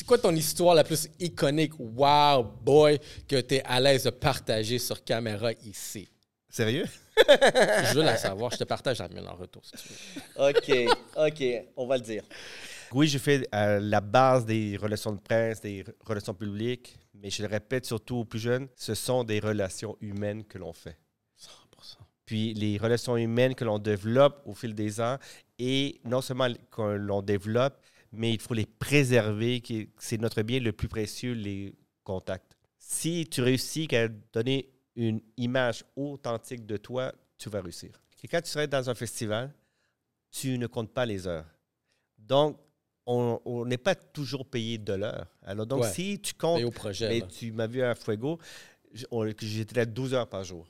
C'est quoi ton histoire la plus iconique, wow, boy, que tu es à l'aise de partager sur caméra ici? Sérieux? Je veux la savoir. Je te partage la mienne en retour, si tu veux. OK, OK, on va le dire. Oui, j'ai fait euh, la base des relations de presse, des re- relations publiques, mais je le répète surtout aux plus jeunes, ce sont des relations humaines que l'on fait. 100%. Puis les relations humaines que l'on développe au fil des ans, et non seulement que l'on développe, mais il faut les préserver, c'est notre bien le plus précieux, les contacts. Si tu réussis à donner une image authentique de toi, tu vas réussir. Et quand tu serais dans un festival, tu ne comptes pas les heures. Donc, on n'est pas toujours payé de l'heure. Alors, donc, Ouais. si tu comptes Et au projet. mais tu m'as vu à Fuego, j'étais là 12 heures par jour.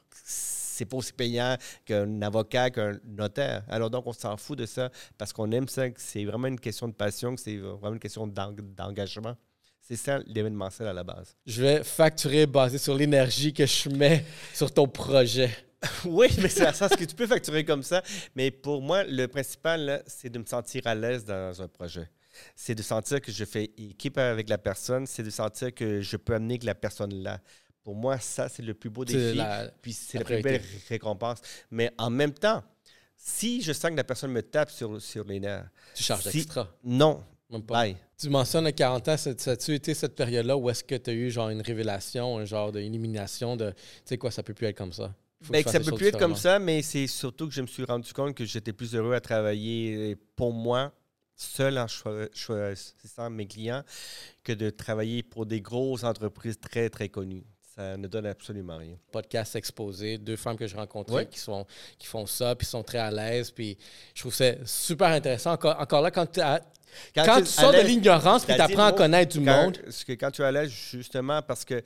C'est pas aussi payant qu'un avocat, qu'un notaire. Alors donc, on s'en fout de ça parce qu'on aime ça, que c'est vraiment une question de passion, que c'est vraiment une question d'eng- d'engagement. C'est ça l'événementiel à la base. Je vais facturer basé sur l'énergie que je mets sur ton projet. oui, mais c'est à sens que tu peux facturer comme ça. Mais pour moi, le principal, c'est de me sentir à l'aise dans un projet. C'est de sentir que je fais équipe avec la personne, c'est de sentir que je peux amener que la personne là. Pour moi, ça, c'est le plus beau défi. la- Puis c'est la la plus belle récompense. Mais en même temps, si je sens que la personne me tape sur, sur les nerfs, Tu charges Si- extra. non, Même pas. bye. Tu mentionnes à 40 ans, ça ça a-tu été cette période-là où est-ce que tu as eu genre une révélation, un genre d'élimination de, tu sais quoi, ça peut plus être comme ça? Ben, je que fasse ça peut plus être comme ça, mais c'est surtout que je me suis rendu compte que j'étais plus heureux à travailler pour moi, seul en choi- choisissant mes clients, que de travailler pour des grosses entreprises très, très connues. Ça ne donne absolument rien. Podcast exposé, deux femmes que j'ai rencontrées Ouais. qui, sont, qui font ça, puis sont très à l'aise, puis je trouve ça super intéressant. Encore, encore là, quand, tu as- quand tu, sors de l'ignorance, puis tu apprends à connaître du quand- monde, Parce que quand tu es à l'aise, justement, parce que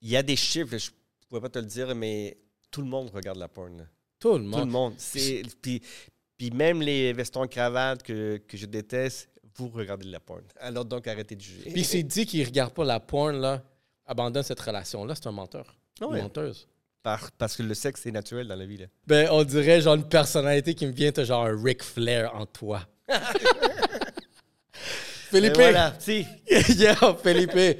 il y a des chiffres, je ne pourrais pas te le dire, mais tout le monde regarde la porn. tout le Tout le monde. monde. C'est- Puis, puis même les vestons cravates que, que je déteste, vous regardez de la porn. Alors donc, arrêtez de juger. Puis s'il dit qu'il regarde pas la porn, là, abandonne cette relation-là, c'est un menteur. Ah Une menteuse. Par- parce que le sexe, c'est naturel dans la vie. Là. Ben, on dirait genre une personnalité qui me vient, t'as genre un Ric Flair en toi. Philippe! Et voilà, si. yeah, Felipe!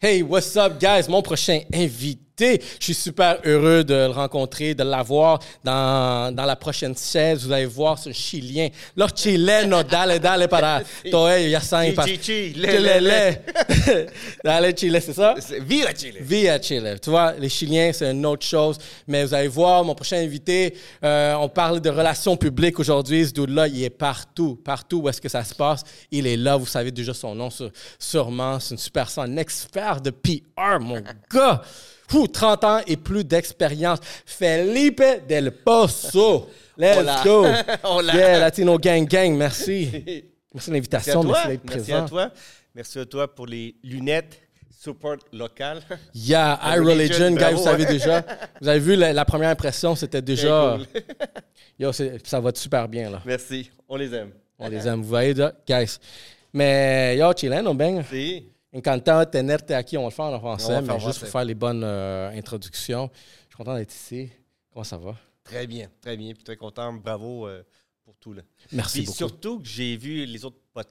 Hey, what's up, guys? Mon prochain invité, je suis super heureux de le rencontrer, de l'avoir dans, dans la prochaine chaise. Vous allez voir, un Chilien. Los chilenos, dale, dale para todo ya saben. pas- Chi, chi, le, Chile, le, le. le. Dale, Chile, c'est ça? Viva Chile! Via Chile. Tu vois, les Chiliens, c'est une autre chose. Mais vous allez voir, mon prochain invité, euh, on parle de relations publiques aujourd'hui. Ce dude-là, il est partout. Partout où est-ce que ça se passe, il est là. Vous savez déjà son nom, sûrement. C'est une super un expert de PR, mon gars. Ouh, 30 ans et plus d'expérience. Felipe Del Pozo. Let's Hola. go. Hola. Yeah, Latino Gang Gang, merci. Merci de Merci l'invitation. toi. Merci d'être Merci présent. à toi. Merci à toi pour les lunettes support local. Yeah, I Religion, Religion, guys, vous savez déjà. Vous avez vu la, la première impression, c'était déjà. Cool. Yo, ça va super bien, là. Merci. On les aime. On les aime. Vous voyez, là, guys. Mais yo, chileno, ben. Si. Encantado tenerte aquí. On va le faire en français, mais juste pour faire les bonnes euh, introductions. Je suis content d'être ici. Comment ça va? Très bien, très bien. Puis très content. Bravo euh, pour tout. Là. Merci Puis beaucoup. surtout que j'ai vu les autres pod-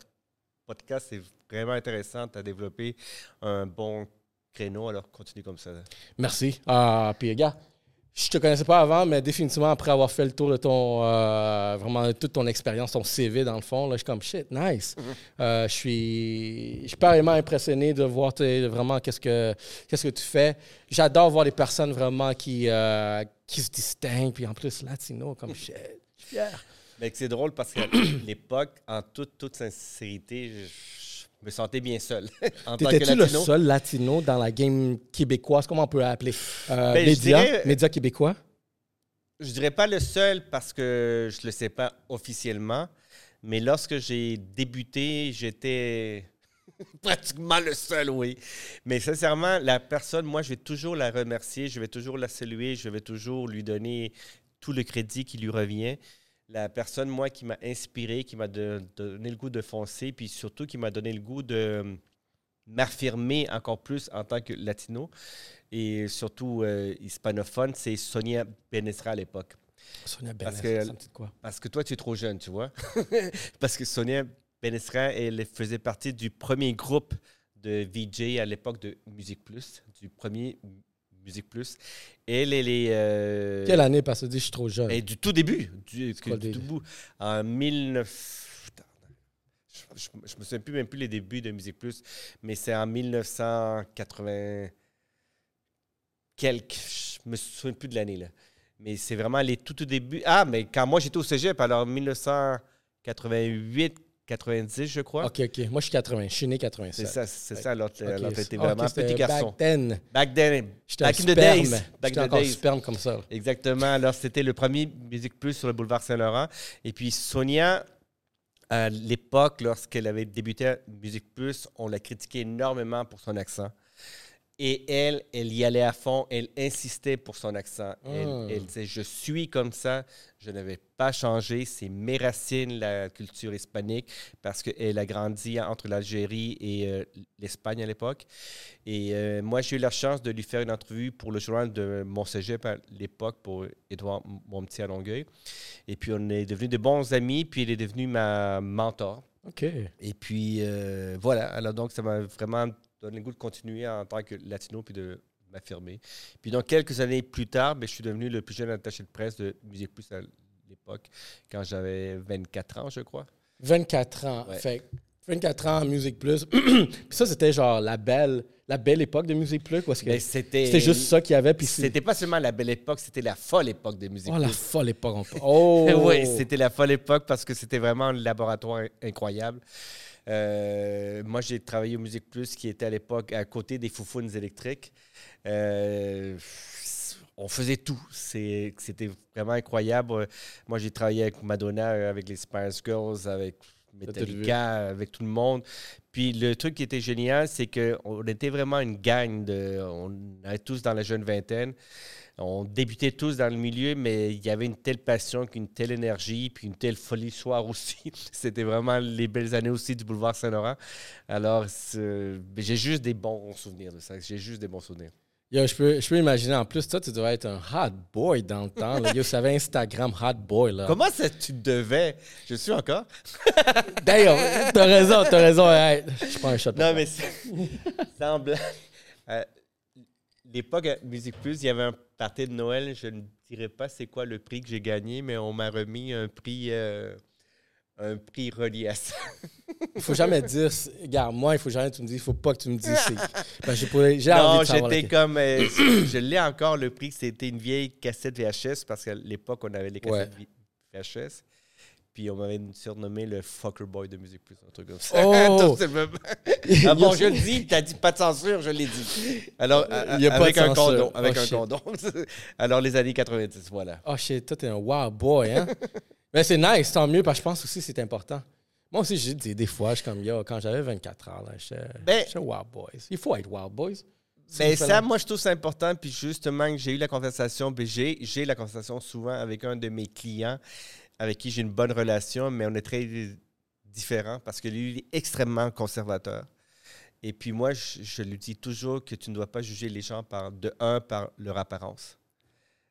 podcasts, c'est vraiment intéressant. Tu as développé un bon créneau, alors continue comme ça. là. Merci. Ah, puis, gars, je te connaissais pas avant, mais définitivement, après avoir fait le tour de ton, euh, vraiment, toute ton expérience, ton CV, dans le fond, là, je suis comme, shit, nice. Euh, je suis, je suis carrément impressionné de voir vraiment qu'est-ce que, qu'est-ce que tu fais. J'adore voir des personnes vraiment qui, euh, qui se distinguent, puis en plus, latino, comme shit. Je suis fier. Mais c'est drôle parce qu'à l'époque, en toute, toute sincérité, je, je me sentais bien seul. T'étais-tu le seul latino dans la game québécoise? Comment on peut l'appeler? Euh, Ben, média, dirais- média québécois? Je dirais pas le seul parce que je le sais pas officiellement, mais lorsque j'ai débuté, j'étais pratiquement le seul, oui. Mais sincèrement, la personne, moi, je vais toujours la remercier, je vais toujours la saluer, je vais toujours lui donner tout le crédit qui lui revient. La personne, moi, qui m'a inspiré, qui m'a donné le goût de foncer, puis surtout qui m'a donné le goût de, m'affirmer encore plus en tant que latino et surtout euh, hispanophone, c'est Sonia Benesra à l'époque. Sonia Parce Benes, que- ça me dit quoi? Parce que toi, tu es trop jeune, tu vois. Parce que Sonia Benesra, elle faisait partie du premier groupe de VJ à l'époque de Musique Plus, du premier Musique Plus. Elle, elle est. euh, Quelle année? Parce que je suis trop jeune. et du tout début, du, tout bout, en 1900. Putain, Je, je, je me souviens plus même plus les débuts de Musique Plus, mais c'est en 1980 quelques. Je me souviens plus de l'année là. Mais c'est vraiment les tout tout débuts. Ah, mais quand moi j'étais au cégep, alors 1988, 90, je crois. OK, OK. Moi, je suis 80. Je suis né 87. C'est ça, c'est ça. Alors, OK, alors c'est- t'étais OK, vraiment c'était petit garçon. Back then. Back then, J'étais Back in the days. Back in the days. sperme comme ça. Exactement. Alors, c'était le premier Musique Plus sur le boulevard Saint-Laurent. Et puis, Sonia, à l'époque, lorsqu'elle avait débuté à Musique Plus, on l'a critiquée énormément pour son accent. Et elle, elle y allait à fond. Elle insistait pour son accent. Elle, Hmm. elle disait Je suis comme ça. Je ne vais pas changer. C'est mes racines, la culture hispanique, parce qu'elle a grandi entre l'Algérie et euh, l'Espagne à l'époque. Et euh, moi, j'ai eu la chance de lui faire une entrevue pour le journal de mon cégep à l'époque, pour Édouard Monti à Longueuil. Et puis, on est devenus de bons amis, puis il est devenu ma mentor. OK. Et puis, euh, voilà. Alors, donc, ça m'a vraiment donné le goût de continuer en tant que latino, puis de m'affirmer. Puis, donc, quelques années plus tard, ben, je suis devenu le plus jeune attaché de presse de Musique Plus à l'époque, quand j'avais 24 ans, je crois. 24 ans. Ouais. Fait que 24 ans, Musique Plus. puis ça, c'était genre la belle, la belle époque de Musique Plus. Parce que Mais c'était... c'était juste ça qu'il y avait. Puis C'était pas seulement la belle époque, c'était la folle époque de Musique Oh, la Plus. folle époque. on Oh! oui, c'était la folle époque parce que c'était vraiment un laboratoire incroyable. Euh, moi, j'ai travaillé au Musique Plus, qui était à l'époque à côté des Foufounes électriques. Euh, on faisait tout. C'était vraiment incroyable. Moi, j'ai travaillé avec Madonna, euh, avec les Spice Girls, avec Metallica, avec tout le monde. Puis le truc qui était génial, c'est qu'on était vraiment une gang. De, on était tous dans la jeune vingtaine. On débutait tous dans le milieu, mais il y avait une telle passion, une telle énergie, puis une telle folie soir aussi. C'était vraiment les belles années aussi du boulevard Saint-Laurent. Alors, j'ai juste des bons souvenirs de ça. J'ai juste des bons souvenirs. Yo, je, peux, je peux imaginer, en plus, toi, tu devais être un hot boy dans le temps. là. Yo, ça avait Instagram hot boy. Là. Comment ça tu devais? Je suis encore? D'ailleurs, t'as raison, t'as raison. Hey, je prends un shot. Non, mais c'est- sans blague. Euh, L'époque Musique Plus, il y avait un party de Noël. Je ne dirais pas c'est quoi le prix que j'ai gagné, mais on m'a remis un prix, euh, un prix relié à ça. Il faut jamais dire. Regarde, moi, il faut jamais que tu me dises. Il faut pas que tu me dises. j'ai Non, j'étais comme. euh, je l'ai encore le prix. C'était une vieille cassette VHS parce qu'à l'époque, on avait les cassettes VHS. Puis on m'avait surnommé le fucker boy de Musique Plus, un truc comme ça. Oh! Ah bon, je le dis, t'as dit pas de censure, je l'ai dit. Alors, Il y a pas avec de un condom. Avec Oh, un condom. Alors, les années 90, voilà. Oh shit, toi, t'es un wow boy, hein? Mais c'est nice, tant mieux, parce que je pense aussi que c'est important. Moi aussi, j'ai dit des fois, je comme, yo, quand j'avais 24 ans, j'étais Ben- j'étais wild boys. Il faut être wild boys. C'est Ben, ça, moi, je trouve ça important. Puis justement, j'ai eu la conversation. ben, j'ai, j'ai la conversation souvent avec un de mes clients avec qui j'ai une bonne relation, mais on est très différents parce que lui, il est extrêmement conservateur. Et puis moi, je, lui dis toujours que tu ne dois pas juger les gens par, de un, par leur apparence.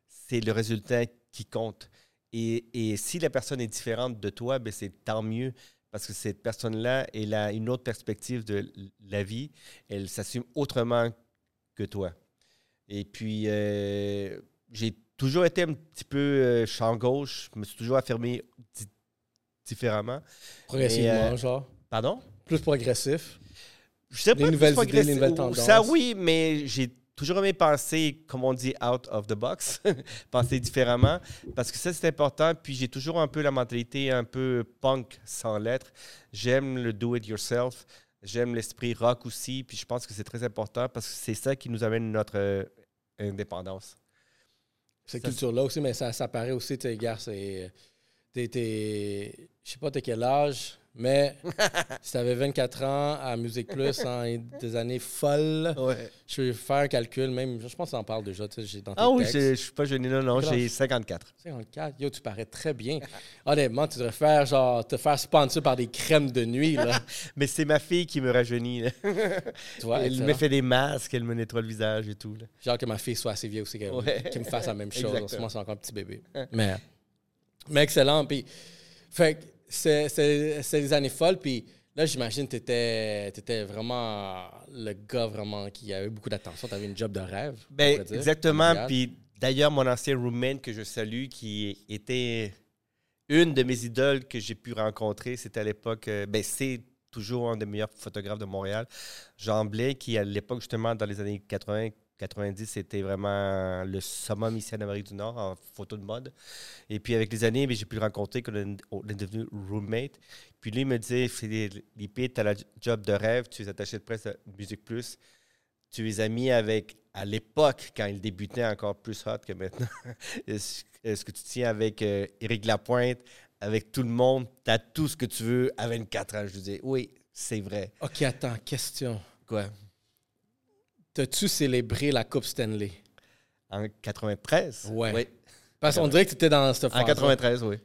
C'est le résultat qui compte. Et, et si la personne est différente de toi, ben c'est tant mieux parce que cette personne-là, elle a une autre perspective de la vie. Elle s'assume autrement que toi. Et puis, euh, j'ai toujours été un petit peu euh, champ gauche. Je me suis toujours affirmé di- différemment. Progressivement, Mais, euh, genre. Pardon? Plus progressif. Je sais Les pas nouvelles plus idées, les nouvelles ou- tendances. Ça, oui, mais j'ai toujours aimé penser, comme on dit, out of the box, penser différemment, parce que ça, c'est important. Puis j'ai toujours un peu la mentalité un peu punk sans lettres. J'aime le do-it-yourself. J'aime l'esprit rock aussi. Puis je pense que c'est très important parce que c'est ça qui nous amène notre euh, indépendance. Cette culture-là aussi, mais ça, ça paraît aussi, tu sais, gars, c'est. T'es- Je sais pas, t'es quel âge, Mais si tu avais 24 ans à Musique Plus en des années folles, Ouais. je vais faire un calcul, même, je pense qu'on en parle déjà, tu sais, j'ai dans tes Ah oui, je suis pas jeune, non, non, j'ai âge? 54. 54, yo, tu parais très bien. Honnêtement, tu devrais faire, genre, te faire sponsor par des crèmes de nuit, là. Mais c'est ma fille qui me rajeunit. là. tu vois, elle excellent. me fait des masques, elle me nettoie le visage et tout. là. Hâte que ma fille soit assez vieille aussi, qu'elle Ouais. me fasse la même chose. En Exactement. ce moment, c'est encore un petit bébé. Mais, mais excellent. Puis, fait que c'est des années folles. Puis là, j'imagine que tu étais, vraiment le gars vraiment qui avait beaucoup d'attention. Tu avais une job de rêve. Ben, dire, exactement. Puis d'ailleurs, mon ancien roommate que je salue, qui était une de mes idoles que j'ai pu rencontrer, c'était à l'époque, euh, ben, c'est toujours un des meilleurs photographes de Montréal, Jean Blais, qui à l'époque, justement, dans les années 80, 90, c'était vraiment le summum ici en Amérique du Nord en photo de mode. Et puis avec les années, j'ai pu le rencontrer, qu'on est on est devenu roommate. Puis lui il me disait, Philippe, tu as la job de rêve, tu es attaché de presse à Musique Plus tu es ami avec, à l'époque, quand il débutait encore plus hot que maintenant, est-ce que tu tiens avec euh, Éric Lapointe, avec tout le monde, tu as tout ce que tu veux à 24 ans? Je lui dis, oui, c'est vrai. OK, attends, question. Quoi? T'as-tu célébré la Coupe Stanley? En 93? Ouais. Oui. Parce qu'on dirait que tu étais dans cette En phase. 93, oui.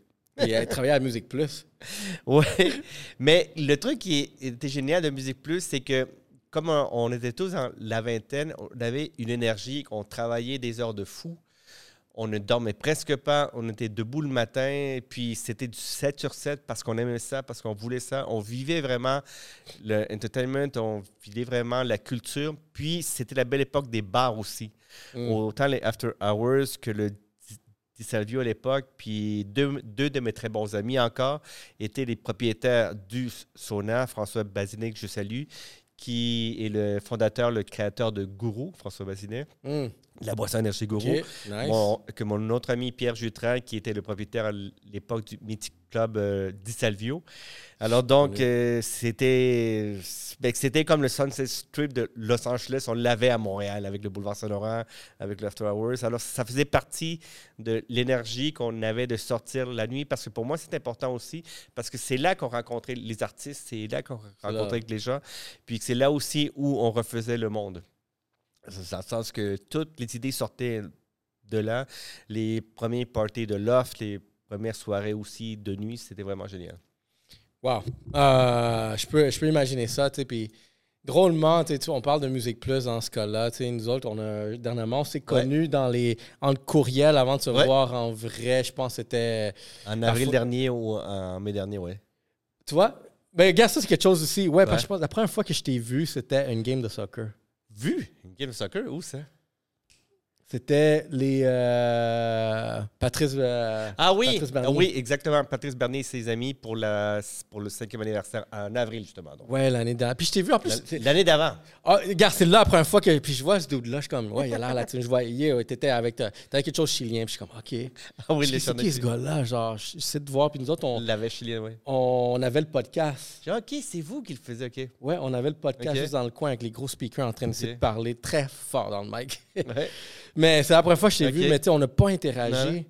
Et elle travaillait à Musique Plus. Oui. Mais le truc qui était génial de Musique Plus, c'est que comme on, on était tous dans la vingtaine, on avait une énergie, on travaillait des heures de fou. On ne dormait presque pas, on était debout le matin, puis c'était du 7 sur 7 parce qu'on aimait ça, parce qu'on voulait ça. On vivait vraiment le entertainment, on vivait vraiment la culture. Puis c'était la belle époque des bars aussi. Mm. Autant les After Hours que le Di- Salvio à l'époque. Puis deux, deux de mes très bons amis encore étaient les propriétaires du Sona, François Bazinet, que je salue, qui est le fondateur, le créateur de Gourou, François Bazinet, Mm. La boisson énergie Gourou. OK, nice. Mon- que mon autre ami Pierre Jutrin, qui était le propriétaire à l'époque du mythique club euh, Di Salvio. Alors donc, Oui. euh, c'était ben, c'était comme le Sunset Strip de Los Angeles. On l'avait à Montréal avec le boulevard Saint-Laurent, avec l'After Hours. Alors ça faisait partie de l'énergie qu'on avait de sortir la nuit parce que pour moi, c'est important aussi parce que c'est là qu'on rencontrait les artistes, c'est là qu'on rencontrait les gens, puis que c'est là aussi où on refaisait le monde. C'est dans le sens que toutes les idées sortaient de là. Les premiers parties de loft, les premières soirées aussi de nuit, c'était vraiment génial. Wow. Euh, je, peux, je peux imaginer ça, puis drôlement, tu on parle de Musique Plus dans ce cas-là, nous autres, on a, dernièrement, on s'est connus dans les, en courriel avant de se Ouais. voir en vrai, je pense que c'était, En avril fois- dernier ou en mai dernier, oui. tu vois, ben, regarde, ça, c'est quelque chose aussi, ouais, parce Ouais. que je pense, la première fois que je t'ai vu, c'était une game de soccer. Vu? Une game de soccer, où ça? C'était les, euh, Patrice, euh, Ah oui, Patrice Bernier. Oui, exactement. Patrice Bernier et ses amis pour, la, pour le cinquième anniversaire en avril, justement. donc. ouais, l'année dernière, puis je t'ai vu en plus, L'année d'avant. Ah, regarde, c'est là la première fois que. Puis je vois ce dude-là, je suis comme, ouais, il a l'air latino. Je vois, yeah, t'étais avec, ta- t'avais quelque chose chilien. Puis je suis comme, OK. Ah oui, les c'est qui ce gars-là? Genre, je sais de voir. Puis nous autres, on, l'avait chilien, oui. on avait le podcast. Dit, OK, c'est vous qui le faisiez, OK. Ouais, on avait le podcast juste dans le coin avec les gros speakers en train d'essayer Ok. de parler très fort dans le mic. Ouais. mais c'est la première fois que je t'ai Ok. vu, mais tu sais, on n'a pas interagi. Non.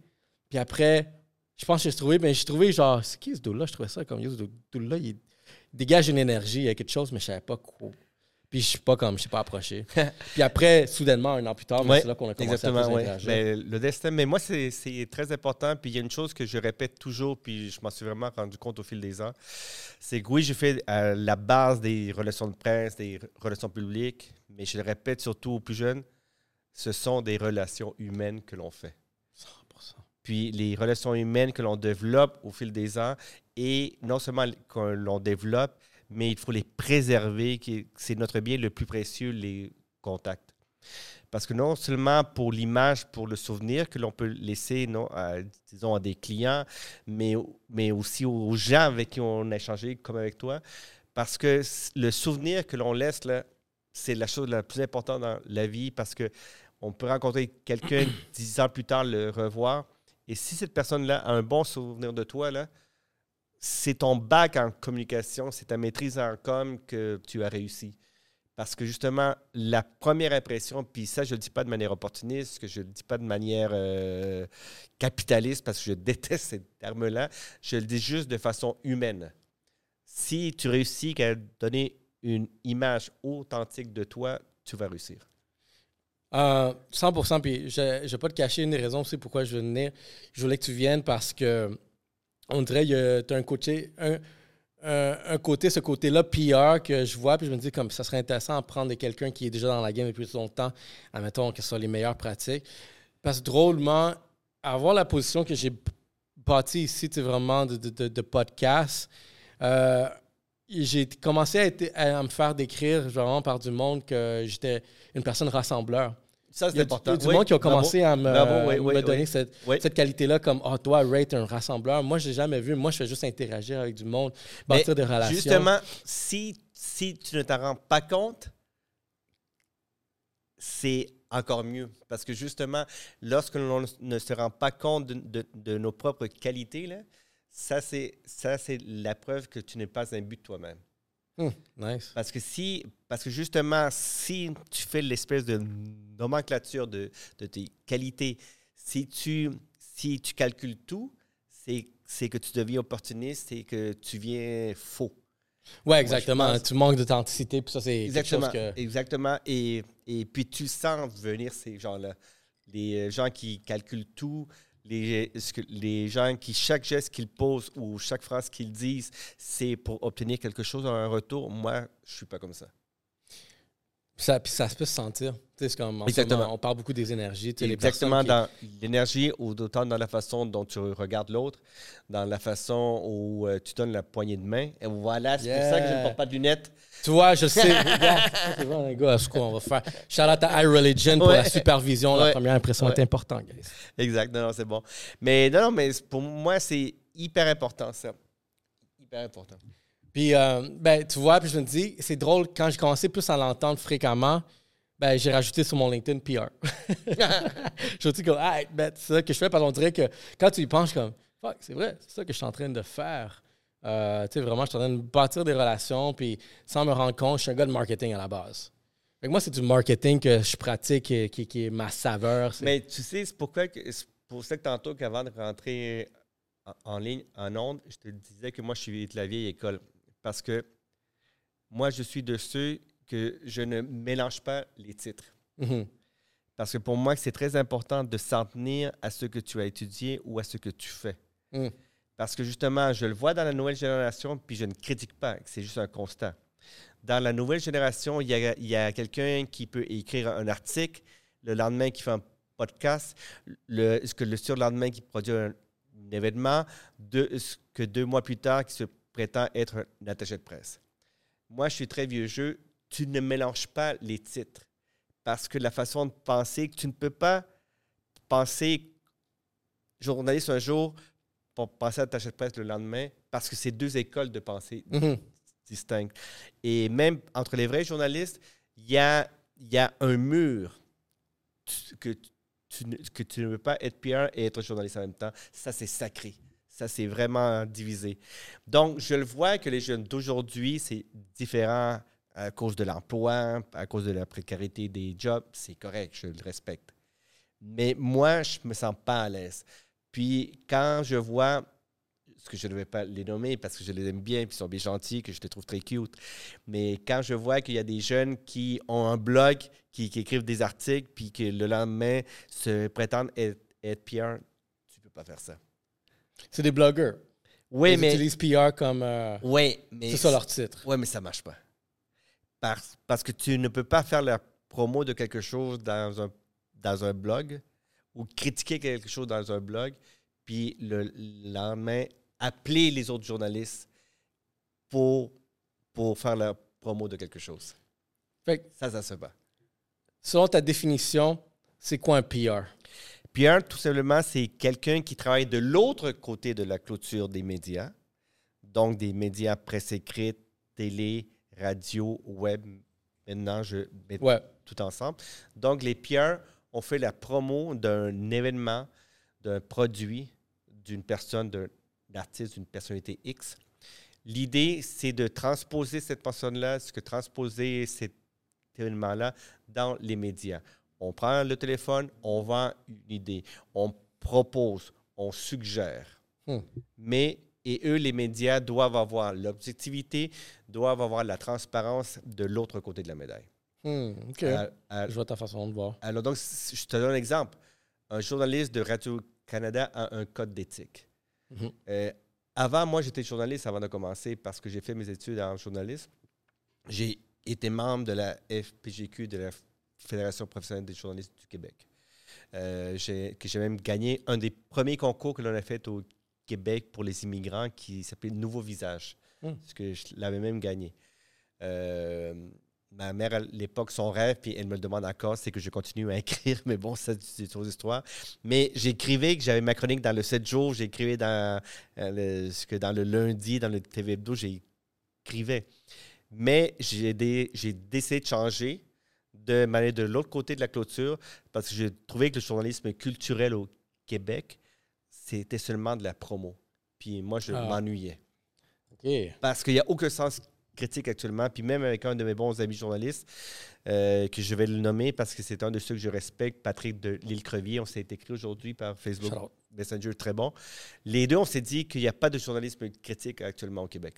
Puis après, je pense que j'ai trouvé, mais j'ai trouvé genre, c'est qui ce dude-là? Je trouvais ça comme, ce dude-là, il dégage une énergie, il y a quelque chose, mais je savais pas quoi. Puis je suis pas comme, je suis pas approché. Puis après, soudainement, un an plus tard, ben, Ouais, c'est là qu'on a commencé Exactement, à plus interagir. Mais le destin, mais moi, c'est très important. Puis il y a une chose que je répète toujours, puis je m'en suis vraiment rendu compte au fil des ans. C'est que oui, j'ai fait euh, la base des relations de presse, des re- relations publiques, mais je le répète surtout aux plus jeunes, ce sont des relations humaines que l'on fait. 100%. Puis les relations humaines que l'on développe au fil des ans, et non seulement que l'on développe, mais il faut les préserver, c'est notre bien le plus précieux, les contacts. Parce que non seulement pour l'image, pour le souvenir que l'on peut laisser non, à, disons, à des clients, mais, mais aussi aux gens avec qui on a échangé, comme avec toi. Parce que le souvenir que l'on laisse, là, c'est la chose la plus importante dans la vie parce que on peut rencontrer quelqu'un dix ans plus tard, le revoir. Et si cette personne-là a un bon souvenir de toi, là, c'est ton bac en communication, c'est ta maîtrise en com que tu as réussi. Parce que justement, la première impression, puis ça, je ne le dis pas de manière opportuniste, que je ne le dis pas de manière euh, capitaliste, parce que je déteste ces termes-là, je le dis juste de façon humaine. si tu réussis à donner une image authentique de toi, tu vas réussir. Euh, 100%. Puis je ne vais pas te cacher une des raisons aussi pourquoi je venir. Je voulais que tu viennes parce que on dirait que tu as un côté, un, côté, ce côté-là PR que je vois, puis je me dis comme ça serait intéressant de prendre quelqu'un qui est déjà dans la game depuis longtemps, admettons que ce soit les meilleures pratiques. Parce que drôlement, avoir la position que j'ai bâtie ici, c'est vraiment de, de, de podcast, euh, j'ai commencé à, être- à me faire décrire vraiment par du monde que j'étais une personne rassembleur. Ça, c'est important. il y a du Oui, monde qui a bravo. commencé à me, Bravo, oui, oui, me oui. donner cette, cette qualité-là comme « Ah, toi, Ray, t'es un rassembleur. » Moi, je l'ai jamais vu. Moi, je fais juste interagir avec du monde, bâtir Mais des relations. Justement, si, si tu ne t'en rends pas compte, c'est encore mieux. Parce que justement, lorsque l'on ne se rend pas compte de, de- de nos propres qualités, là, ça, c'est, ça, c'est la preuve que tu n'es pas un but toi-même. Hum, nice. Parce que si, parce que justement, si tu fais l'espèce de nomenclature de, de tes qualités, si tu, si tu calcules tout, c'est, c'est que tu deviens opportuniste et que tu viens faux. Ouais, je exactement. pense- Tu manques d'authenticité, puis ça, c'est quelque chose Exactement. que... Exactement. Et, et puis tu sens venir ces gens-là. Les gens qui calculent tout, les, gens qui, chaque geste qu'ils posent ou chaque phrase qu'ils disent, c'est pour obtenir quelque chose en retour. Moi, je suis pas comme ça. Ça, puis ça peut se sentir. C'est comme Exactement. moment, on parle beaucoup des énergies. les Exactement dans l'énergie ou d'autant dans la façon dont tu regardes l'autre, dans la façon où euh, tu donnes la poignée de main. Et voilà, c'est pour ça que je ne porte pas de lunettes. Tu vois, je sais. C'est vrai, les gars, ce qu'on va faire? Shout out à iReligion pour Ouais. la supervision. La Ouais. première impression Ouais. est importante, guys. Exact, non, non, c'est bon. Mais non, non, mais pour moi, c'est hyper important, ça. Hyper important. Puis, euh, ben, tu vois, puis je me dis, c'est drôle, quand j'ai commencé plus à l'entendre fréquemment, ben, j'ai rajouté sur mon LinkedIn PR. je me dis comme, ah, ben, c'est ça que je fais, parce qu'on dirait que quand tu y penses, comme, fuck, c'est vrai, c'est ça que je suis en train de faire. Euh, tu sais, vraiment, je suis en train de bâtir des relations, puis sans me rendre compte, je suis un gars de marketing à la base. Fait que moi, c'est du marketing que je pratique, et qui, est ma saveur. Mais tu sais, c'est pourquoi c'est pour ça que tantôt, qu'avant de rentrer en, en ligne, en onde, je te disais que moi, je suis de la vieille école. Parce que moi, je suis de ceux que je ne mélange pas les titres. Mhm. Parce que pour moi, c'est très important de s'en tenir à ce que tu as étudié ou à ce que tu fais. Mm. Parce que justement, je le vois dans la nouvelle génération, puis je ne critique pas, c'est juste un constat. Dans la nouvelle génération, il y a, quelqu'un qui peut écrire un article, le lendemain qui fait un podcast, le, ce que le surlendemain qui produit un, un événement, deux, ce que deux mois plus tard qui se prétend être un attaché de presse. Moi, je suis très vieux jeu. Tu ne mélanges pas les titres parce que la façon de penser, que tu ne peux pas penser journaliste un jour pour penser attaché de presse le lendemain parce que c'est deux écoles de pensée Mhm. distinctes. Et même entre les vrais journalistes, il y a, il y a un mur tu- que tu, ne- que tu ne veux pas être PR et être journaliste en même temps. Ça, c'est sacré. Ça, c'est vraiment divisé. Donc, je le vois que les jeunes d'aujourd'hui, c'est différent à cause de l'emploi, à cause de la précarité des jobs. C'est correct, je le respecte. Mais moi, je me sens pas à l'aise. Puis, quand je vois, ce que je ne vais pas les nommer parce que je les aime bien, puis ils sont bien gentils, que je les trouve très cute, mais quand je vois qu'il y a des jeunes qui ont un blog, qui, écrivent des articles, puis que le lendemain se prétendent être, être PR, tu ne peux pas faire ça. C'est des blogueurs. Oui, Ils mais. utilisent PR comme. euh, Oui, mais. c'est ça leur titre. Oui, mais ça ne marche pas. Parce, parce que tu ne peux pas faire la promo de quelque chose dans un, dans un blog ou critiquer quelque chose dans un blog, puis le lendemain, appeler les autres journalistes pour, pour faire la promo de quelque chose. Fait que, Ça, ça se bat. selon ta définition, c'est quoi un PR? PR, tout simplement, c'est quelqu'un qui travaille de l'autre côté de la clôture des médias, donc des médias presse écrite, télé, radio, web. Maintenant, je mets Ouais. tout ensemble. Donc, les PR ont fait la promo d'un événement, d'un produit, d'une personne, d'un artiste, d'une personnalité X. L'idée, c'est de transposer cette personne-là, c'est que transposer cet événement-là dans les médias. On prend le téléphone, on vend une idée, on propose, on suggère. Hmm. Mais Et eux, les médias, doivent avoir l'objectivité, doivent avoir la transparence de l'autre côté de la médaille. Hmm, OK. À- à- Je vois ta façon de voir. alors, donc, je te donne un exemple. Un journaliste de Radio-Canada a un code d'éthique. Mhm. Euh, avant, moi, j'étais journaliste avant de commencer parce que j'ai fait mes études en journalisme. J'ai été membre de la FPGQ, de la Fédération professionnelle des journalistes du Québec. Euh, j'ai, que j'ai même gagné un des premiers concours que l'on a fait au Québec pour les immigrants qui s'appelait Nouveau Visage. Hmm. Parce que je l'avais même gagné. Euh, ma mère, à l'époque, son rêve, puis elle me le demande encore, c'est que je continue à écrire, mais bon, ça, c'est une autre histoire. Mais j'écrivais, que j'avais ma chronique dans le 7 jours, j'écrivais dans, euh, le, que dans le lundi, dans le TV Hebdo, j'écrivais. Mais j'ai, j'ai décidé de changer, de m'aller de l'autre côté de la clôture, parce que j'ai trouvé que le journalisme culturel au Québec, c'était seulement de la promo. Puis moi, je Ah. m'ennuyais. Parce qu'il n'y a aucun sens critique actuellement. Puis même avec un de mes bons amis journalistes, euh, que je vais le nommer parce que c'est un de ceux que je respecte, Patrick de l'Île-Crevier, on s'est écrit aujourd'hui par Facebook. Messenger, très bon. Les deux, on s'est dit qu'il n'y a pas de journalisme critique actuellement au Québec.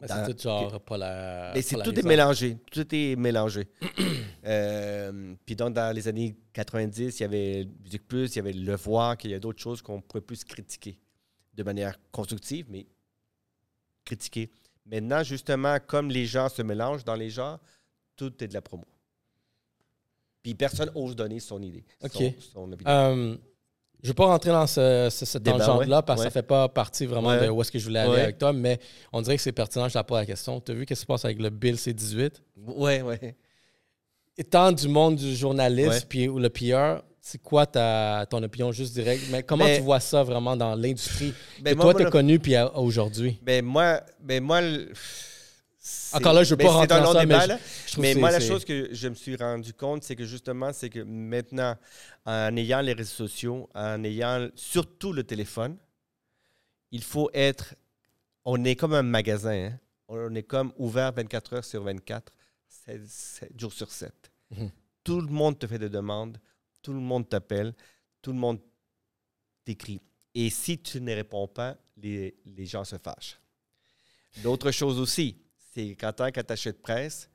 Mais Dans- c'est tout genre pas la. Mais c'est tout est mélangé. Tout est mélangé. Euh, puis donc, dans les années 90, il y avait Musique Plus, il y avait Le Voir, qu'il y a d'autres choses qu'on pourrait plus critiquer de manière constructive, mais critiquer. Maintenant, justement, comme les gens se mélangent dans les genres, tout est de la promo. Puis personne ose donner son idée. OK. son- son opinion. Je ne vais pas rentrer dans ce, ce, cette tangente-là ouais, parce que ça ouais. fait pas partie vraiment Ouais. de où est-ce que je voulais aller avec toi, mais on dirait que c'est pertinent, je te pose la question. Tu as vu qu'est-ce qui se passe avec le Bill C-18? ouais, ouais. Étant du monde du journalisme Ouais. puis, ou le PR, c'est quoi ta, ton opinion juste directe? Mais comment Mais- tu vois ça vraiment dans l'industrie Ben, toi, tu as le- connu puis aujourd'hui? Ben moi, ben moi Encore là, je veux ben, pas rentrer dans ça, mais débat. Je Mais moi, la chose que je me suis rendu compte, c'est que justement, c'est que maintenant, en ayant les réseaux sociaux, en ayant surtout le téléphone, il faut être. On est comme un magasin. hein. On est comme ouvert 24 heures sur 24, 7, jours sur 7. Mhm. Tout le monde te fait des demandes, tout le monde t'appelle, tout le monde t'écrit. Et si tu ne réponds pas, les, les gens se fâchent. L'autre chose aussi, c'est qu'en tant qu'attaché de presse,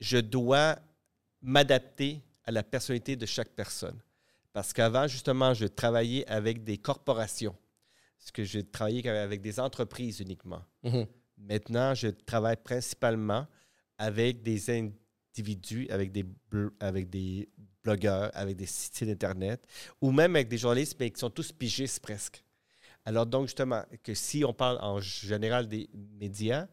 je dois m'adapter à la personnalité de chaque personne. Parce qu'avant, justement, je travaillais avec des corporations. Parce que je travaillais avec des entreprises uniquement. Mhm. Maintenant, je travaille principalement avec des individus, avec des, bl- avec des blogueurs, avec des sites Internet, ou même avec des journalistes, mais qui sont tous pigistes presque. Alors donc, justement, que si on parle en général des médias,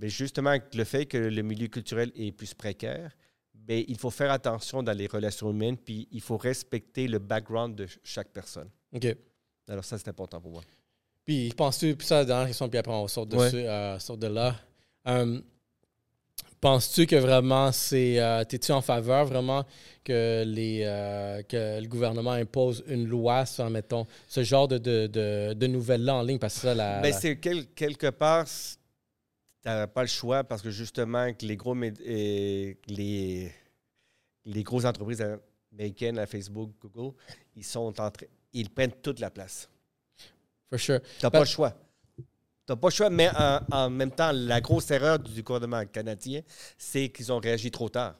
bien justement, avec le fait que le milieu culturel est plus précaire, bien, il faut faire attention dans les relations humaines, puis il faut respecter le background de ch- chaque personne. OK. Alors ça, c'est important pour moi. Puis, penses-tu, puis ça, la dernière question, puis après, on sort de, Ouais. ce- euh, sort de là. Euh, penses-tu que vraiment, c'est. euh, T'es-tu en faveur vraiment que, les, euh, que le gouvernement impose une loi sur, mettons, ce genre de, de, de, de nouvelles-là en ligne? Parce que ça, la. Mais la- c'est quel- quelque part, tu n'as pas le choix parce que justement, que les gros les, les grosses entreprises américaines, Facebook, Google, ils sont en train- ils prennent toute la place. For sure. Tu n'as pas le choix. Tu n'as pas le choix, mais en, en même temps, la grosse erreur du gouvernement canadien, c'est qu'ils ont réagi trop tard.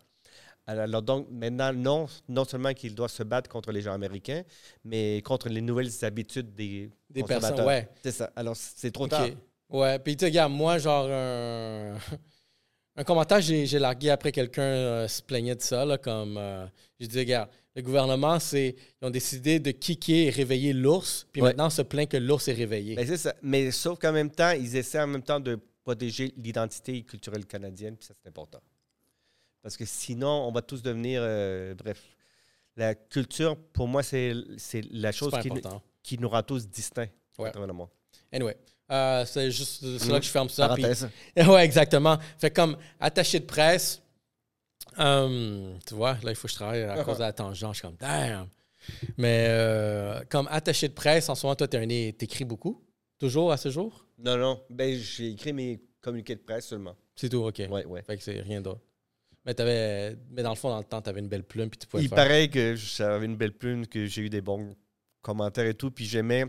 Alors donc, maintenant, non, non seulement qu'ils doivent se battre contre les gens américains, mais contre les nouvelles habitudes des, Des consommateurs. personnes, ouais. C'est ça. Alors, c'est trop tard. Ouais, puis tu sais, regarde, moi, genre, un, un commentaire, j'ai largué après quelqu'un euh, se plaignait de ça, là, comme, euh, j'ai dit, regarde, le gouvernement, c'est, ils ont décidé de kicker et réveiller l'ours, puis Ouais. maintenant, on se plaint que l'ours est réveillé. Ben, c'est ça. Mais sauf qu'en même temps, ils essaient en même temps de protéger l'identité culturelle canadienne, puis ça, c'est important. Parce que sinon, on va tous devenir. euh, bref. La culture, pour moi, c'est c'est la chose qui nous rend tous distincts. Ouais. Anyway, euh, c'est juste c'est là Mhm. que je ferme ça. Parenthèse. ouais, exactement. Fait comme attaché de presse, euh, tu vois, là, il faut que je travaille à cause de la tangente. Je suis comme, damn. Mais euh, comme attaché de presse, en ce moment, toi, tu écris beaucoup, toujours à ce jour? Non, non. Ben, j'ai écrit mes communiqués de presse seulement. C'est tout, OK. Ouais, ouais. Fait que c'est rien d'autre. Mais, t'avais, mais dans le fond, dans le temps, tu avais une belle plume puis tu pouvais Il faire. paraît que j'avais une belle plume, que j'ai eu des bons commentaires et tout, puis j'aimais.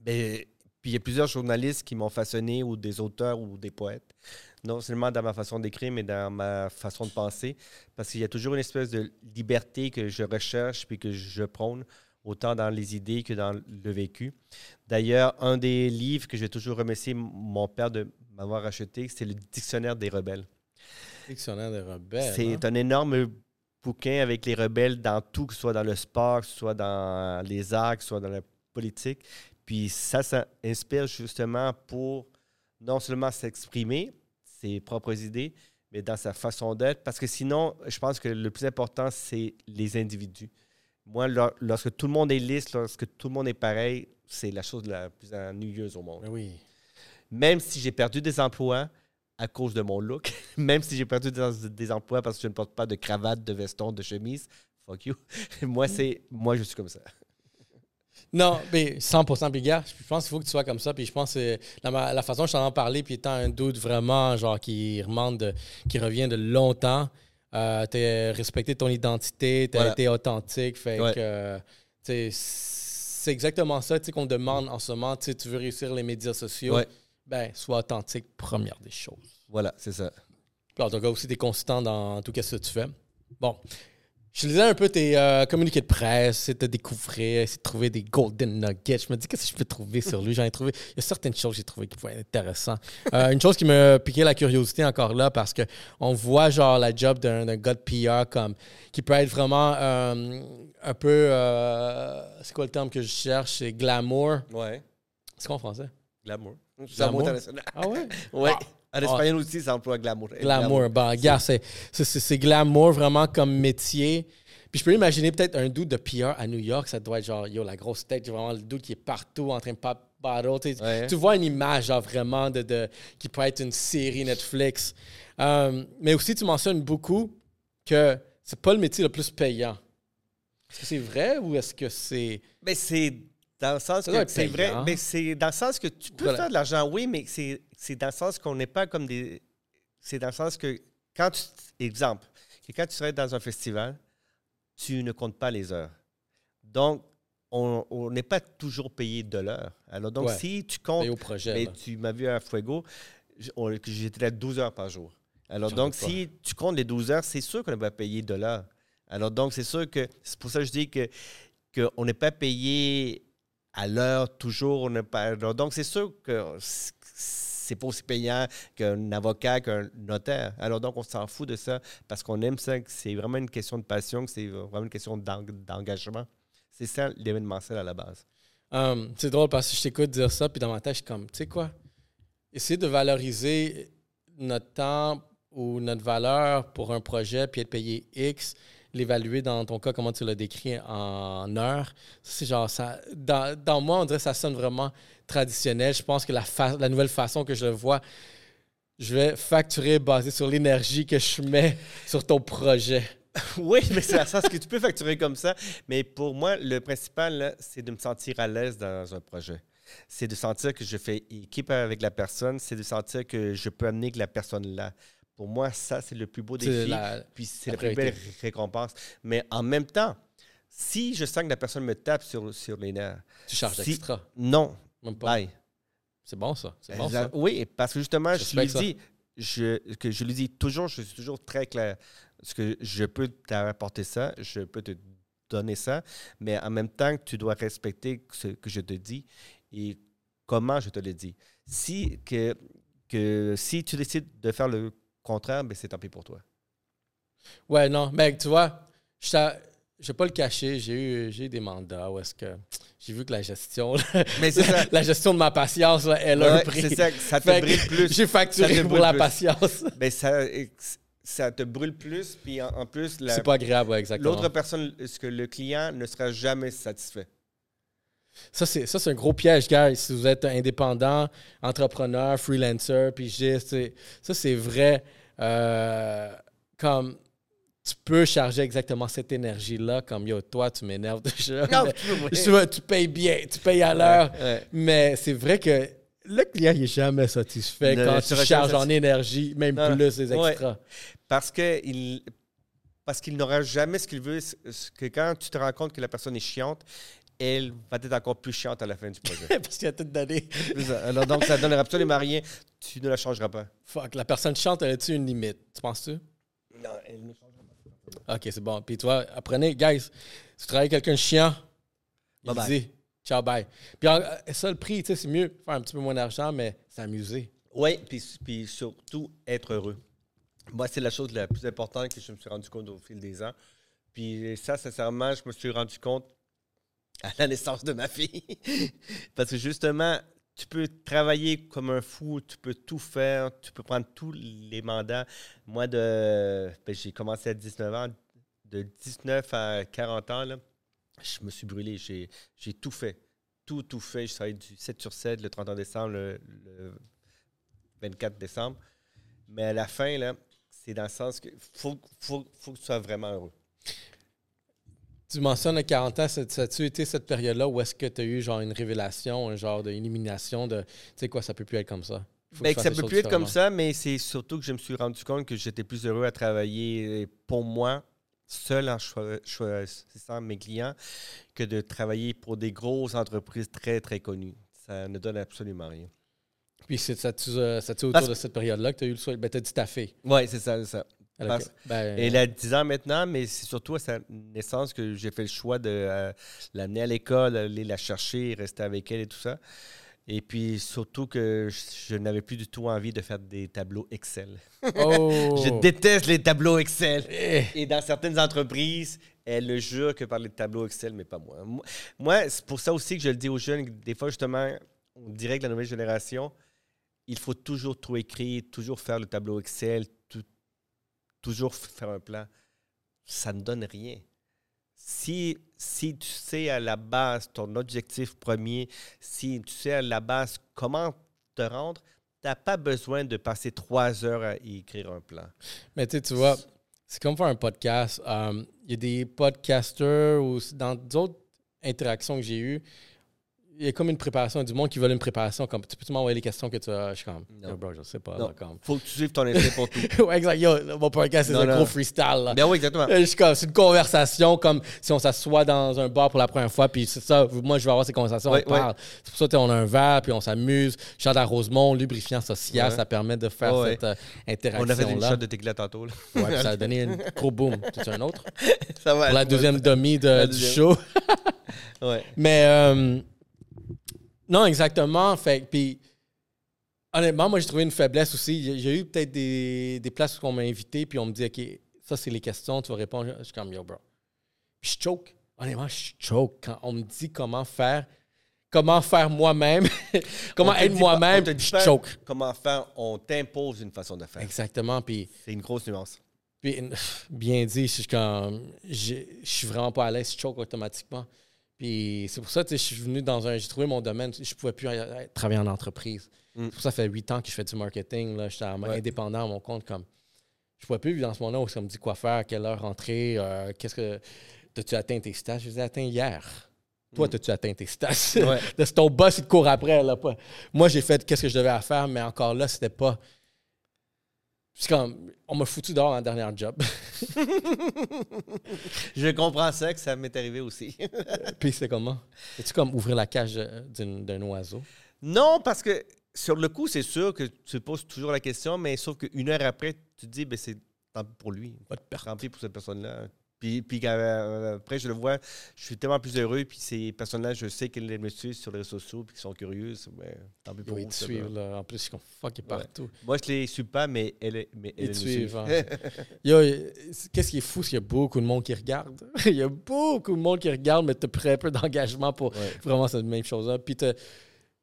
Ben, Puis il y a plusieurs journalistes qui m'ont façonné, ou des auteurs ou des poètes. Non seulement dans ma façon d'écrire, mais dans ma façon de penser. Parce qu'il y a toujours une espèce de liberté que je recherche puis que je prône, autant dans les idées que dans le vécu. D'ailleurs, un des livres que j'ai toujours remercié mon père de m'avoir acheté, c'est le Dictionnaire des rebelles. Dictionnaire des rebelles. C'est hein? un énorme bouquin avec les rebelles dans tout, que ce soit dans le sport, que ce soit dans les arts, que ce soit dans la politique. Puis ça, ça inspire justement pour non seulement s'exprimer, ses propres idées, mais dans sa façon d'être. Parce que sinon, je pense que le plus important, c'est les individus. Moi, lor- lorsque tout le monde est lisse, lorsque tout le monde est pareil, c'est la chose la plus ennuyeuse au monde. Ben oui. Même si j'ai perdu des emplois à cause de mon look, même si j'ai perdu des, des emplois parce que je ne porte pas de cravate, de veston, de chemise, fuck you. moi, c'est moi, je suis comme ça. Non, mais 100% puis gars, je pense qu'il faut que tu sois comme ça. Puis je pense que la, façon dont je t'en ai parlé, puis étant un doute vraiment, genre, qui de- qui revient de longtemps, euh, t'as respecté ton identité, t'as Voilà. été authentique. Fait Ouais. que, c'est exactement ça, qu'on demande en ce moment. Tu veux réussir les médias sociaux, Ouais. ben, sois authentique, première des choses. Voilà, c'est ça. Puis en tout cas, aussi, t'es consistant dans tout ce que tu fais. Bon. Je lisais un peu tes euh, communiqués de presse, essayer de découvrir, essayer de trouver des golden nuggets. Je me dis, qu'est-ce que je peux trouver sur lui? J'en ai trouvé. Il y a certaines choses que j'ai trouvées qui pouvaient être intéressantes. Euh, une chose qui me piquait la curiosité encore là, parce que on voit genre la job d'un gars de PR comme qui peut être vraiment euh, un peu. c'est quoi le terme que je cherche? C'est glamour. Ouais. C'est quoi en français? Glamour? Glamour. international. Ah ouais? Ouais. Ah. En espagnol aussi, ça emploie glamour. Glamour. Bah, gars, c'est, glamour vraiment comme métier. Puis je peux imaginer peut-être un doute de PR à New York, ça doit être genre, yo, la grosse tête, vraiment le doute qui est partout en train de sais, Ouais. Tu vois une image, genre vraiment, de, de, qui peut être une série Netflix. Euh, mais aussi, tu mentionnes beaucoup que c'est pas le métier le plus payant. Est-ce que c'est vrai ou est-ce que c'est. Mais c'est dans le sens Ça que c'est vrai. Mais c'est dans le sens que tu peux Voilà. faire de l'argent, oui, mais c'est c'est dans le sens qu'on n'est pas comme des. C'est dans le sens que quand tu. Exemple, que quand tu serais dans un festival, tu ne comptes pas les heures. Donc, on n'est pas toujours payé de l'heure. Alors, donc, Ouais. si tu comptes au projet? Mais là? tu m'as vu à Fuego, j'étais là 12 heures par jour. Alors, donc, si tu comptes les 12 heures, c'est sûr qu'on va payer de l'heure. Alors, donc, c'est sûr que c'est pour ça que je dis que qu'on n'est pas payé à l'heure toujours. On pas, alors, donc, c'est sûr que c'est pas aussi payant qu'un avocat, qu'un notaire. Alors, donc, on s'en fout de ça parce qu'on aime ça, que c'est vraiment une question de passion, que c'est vraiment une question d'eng- d'engagement. C'est ça l'événementiel à la base. Um, c'est drôle parce que je t'écoute dire ça, puis dans ma tête, je suis comme, tu sais quoi? Essayer de valoriser notre temps ou notre valeur pour un projet, puis être payé X, l'évaluer dans ton cas, comment tu l'as décrit en heures. Ça, C'est genre, ça, dans, dans moi, on dirait que ça sonne vraiment traditionnel. Je pense que la, la nouvelle façon que je le vois, je vais facturer basé sur l'énergie que je mets sur ton projet. Oui, mais c'est à sens que tu peux facturer comme ça. Mais pour moi, le principal, c'est de me sentir à l'aise dans un projet. C'est de sentir que je fais équipe avec la personne. C'est de sentir que je peux amener que la personne là. Pour moi, ça, c'est le plus beau défi. la- Puis c'est la la plus belle récompense. Mais en même temps, si je sens que la personne me tape sur, sur les nerfs, Tu charges Si- extra. non, Même pas. bye. C'est bon, ça. C'est bon, ça. Oui, parce que justement, Je lui dis, je, que je lui dis toujours, je suis toujours très clair. Parce que je peux t'apporter ça, je peux te donner ça, mais en même temps, tu dois respecter ce que je te dis et comment je te le dis. Si, que, que, si tu décides de faire le contraire, ben c'est tant pis pour toi. Ouais, non, mais tu vois, je je vais pas le cacher, j'ai eu, j'ai eu des mandats où est-ce que j'ai vu que la gestion, Mais c'est ça. la gestion de ma patience, là, elle a un prix. c'est ça, ça te Fait plus. J'ai facturé pour la plus. patience. Ben, ça, ça te brûle plus, puis en, en plus, la- C'est pas grave, ouais, exactement. l'autre personne, ce que le client ne sera jamais satisfait. Ça, c'est, ça, c'est un gros piège, gars. Si vous êtes indépendant, entrepreneur, freelancer, pigiste, ça, c'est vrai. Euh, comme tu peux charger exactement cette énergie-là, comme yo, toi, tu m'énerves déjà. Non, tu veux- tu, payes bien, tu payes à l'heure. Ouais. Mais c'est vrai que le client il est jamais satisfait Ne quand tu charges en énergie, même Non, plus Ouais. extras. Parce que il, parce qu'il n'aura jamais ce qu'il veut. Que quand tu te rends compte que la personne est chiante, elle va être encore plus chiante à la fin du projet. Parce qu'il a tout donné. Alors, donc, ça ne donne absolument rien. Tu ne la changeras pas. Fuck, la personne chante, elle a-tu une limite? Tu penses-tu? Non, elle ne changera pas. Ok, c'est bon. Puis toi, apprenez, guys, si tu travailles avec quelqu'un chiant, il dit ciao, bye. Puis euh, ça, le prix, tu sais, c'est mieux faire un petit peu moins d'argent, mais s'amuser. Oui, puis, puis surtout être heureux. Moi, c'est la chose la plus importante que je me suis rendu compte au fil des ans. Puis ça, sincèrement, je me suis rendu compte à la naissance de ma fille. Parce que justement, tu peux travailler comme un fou, tu peux tout faire, tu peux prendre tous les mandats. Moi, ben, j'ai commencé à 19 ans. De 19 à 40 ans, là, je me suis brûlé. J'ai, j'ai tout fait. Tout, tout fait. Je travaillais du 7 sur 7, le 31 décembre, le, le 24 décembre. Mais à la fin, là, c'est dans le sens que faut, faut, faut que tu sois vraiment heureux. Tu mentionnes à 40 ans, ça, a-tu été cette période-là où est-ce que tu as eu genre une révélation, un genre d'élimination de, tu sais quoi, ça peut plus être comme ça? Ben, que ça peut plus être comme ça, mais c'est surtout que je me suis rendu compte que j'étais plus heureux à travailler pour moi, seul en choi- choisissant mes clients, que de travailler pour des grosses entreprises très, très connues. Ça ne donne absolument rien. Puis c'est ça, tu, euh, autour Parce- de cette période-là que tu as eu le souhait. Ben, tu as dit. Oui, c'est ça, c'est ça. Elle Parce- a- ben, Elle a 10 ans maintenant, mais c'est surtout à sa naissance que j'ai fait le choix de euh, l'amener à l'école, aller la chercher, rester avec elle et tout ça. Et puis surtout que je, je n'avais plus du tout envie de faire des tableaux Excel. oh! Je déteste les tableaux Excel. Eh, Et dans certaines entreprises, elles le jurent que par les tableaux Excel, mais pas moi. Moi, c'est pour ça aussi que je le dis aux jeunes, des fois justement, on dirait que la nouvelle génération, il faut toujours tout écrire, toujours faire le tableau Excel, toujours faire un plan. Ça ne donne rien. Si, si tu sais à la base ton objectif premier, si tu sais à la base comment te rendre, tu n'as pas besoin de passer trois heures à écrire un plan. Mais tu vois, c'est comme faire un podcast. Euh, Il y a des podcasters ou dans d'autres interactions que j'ai eues, il y a comme une préparation du monde qui veut une préparation. Comme, tu peux m'envoyer les questions que tu as? Je suis comme, Non. Yo, bro, je sais pas. Non. là, comme. faut que tu suives ton instinct pour tout. ouais, exact. Yo, mon podcast, c'est un non. gros freestyle. Là. Ben oui, exactement. Euh, je suis comme, C'est une conversation comme si on s'assoit dans un bar pour la première fois. Puis c'est ça, moi, je vais avoir ces conversations, Ouais, on parle. C'est pour ça qu'on a un verre, puis on s'amuse. Chante à Rosemont, lubrifiant social, Ouais. ça permet de faire cette euh, On a fait une shot de tequila tantôt. là. Ouais, ça a donné un gros boom. Tu un autre? Ça va. Pour la deuxième demi de, La du show. Ouais. Mais euh, non, exactement. Fait puis honnêtement, moi j'ai trouvé une faiblesse aussi. J'ai- eu peut-être des, des places où on m'a invité, puis on me dit OK, ça c'est les questions, tu vas répondre. Je suis comme yo, bro. Puis je choke. Honnêtement, je choke quand on me dit comment faire, comment faire moi-même, comment être moi-même, je choke. Comment faire On t'impose une façon de faire. Exactement. Puis C'est une grosse nuance. Puis, bien dit, je suis comme. Je suis vraiment pas à l'aise, je choke automatiquement. Puis c'est pour ça que je suis venu dans un. J'ai trouvé mon domaine. Je pouvais plus euh, travailler en entreprise. Mm. C'est pour ça que ça fait huit ans que je fais du marketing. là. J'étais Ouais. indépendant à mon compte. comme Je pouvais plus vivre dans ce monde-là où ça me dit quoi faire, quelle heure rentrer, euh, qu'est-ce que. T'as-tu atteint tes stats? Je les ai atteints hier. Toi, Mm. t'as-tu atteint tes stats? Ouais. c'est ton boss, il te court après. Là. Moi, j'ai fait qu'est-ce que je devais faire, mais encore là, c'était pas. C'est comme. On m'a foutu dehors en dernier job. Je comprends ça, que ça m'est arrivé aussi. Puis c'est comment? C'est-tu comme ouvrir la cage d'un oiseau? non, parce que sur le coup, c'est sûr que tu poses toujours la question, mais sauf qu'une heure après, tu te dis, ben, c'est tant pis pour lui. Pas de perte. Tant pis pour cette personne-là. Puis, puis euh, après, je le vois, je suis tellement plus heureux. Puis ces personnes-là, je sais qu'elles me suivent sur les réseaux sociaux, puis qu'ils sont curieuses. Mais tant pis pour Ils eux. te suivent, là. En plus, ils sont fuck, ils partout. Moi, je les suis pas, mais elles, mais elles me suivent. suivent. hein. Yo, euh, qu'est-ce qui est fou, c'est qu'il y a beaucoup de monde qui regarde. Il y a beaucoup de monde qui regarde, mais tu as très peu d'engagement pour Ouais. vraiment cette même chose-là. Puis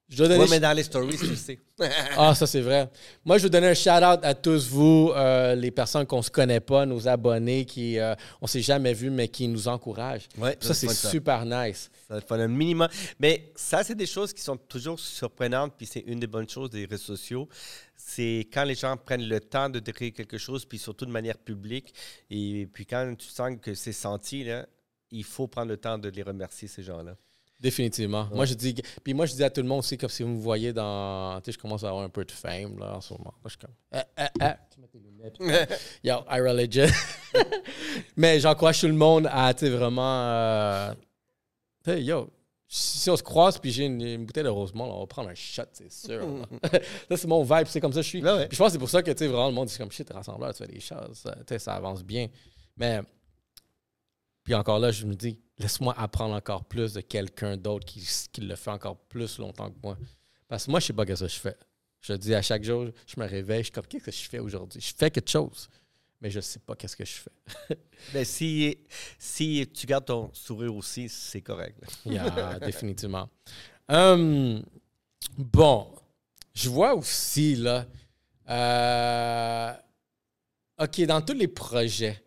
je dois donner... Ouais, mais dans les stories, tu sais. Ah, ça, c'est vrai. Moi, je veux donner un shout-out à tous vous, euh, les personnes qu'on ne se connaît pas, nos abonnés qui, euh, on s'est jamais vus, mais qui nous encouragent. Ouais, Ça, c'est super nice. Ça fait un minimum. Mais ça, c'est des choses qui sont toujours surprenantes, puis c'est une des bonnes choses des réseaux sociaux. C'est quand les gens prennent le temps de décrire quelque chose, puis surtout de manière publique. Et puis quand tu sens que c'est senti, là, il faut prendre le temps de les remercier, ces gens-là. Définitivement. Moi, je dis, puis moi, je dis à tout le monde aussi, comme si vous me voyez dans. Tu sais, je commence à avoir un peu de fame là, en ce moment. Là, je suis comme. Ah, ah, ah. Mets tes lunettes. Yo, I legit. Mais j'encourage tout le monde à, tu sais, vraiment. euh, sais, yo, si on se croise puis j'ai une, une bouteille de Rosemont, là, on va prendre un shot, c'est sûr. ça, c'est mon vibe, c'est comme ça que je suis. Ouais, ouais. Puis je pense que c'est pour ça que, tu sais, vraiment, le monde dit comme shit, rassembleur, tu fais des choses, tu sais, ça avance bien. Mais, puis encore là, je me dis, laisse-moi apprendre encore plus de quelqu'un d'autre qui, qui le fait encore plus longtemps que moi. Parce que moi, je sais pas ce que je fais. Je dis à chaque jour, je me réveille, je suis comme, qu'est-ce que je fais aujourd'hui? Je fais quelque chose, mais je sais pas qu'est-ce que je fais. Ben, si, si tu gardes ton sourire aussi, c'est correct. Yeah, définitivement. Hum, bon, je vois aussi, là, euh, OK, dans tous les projets,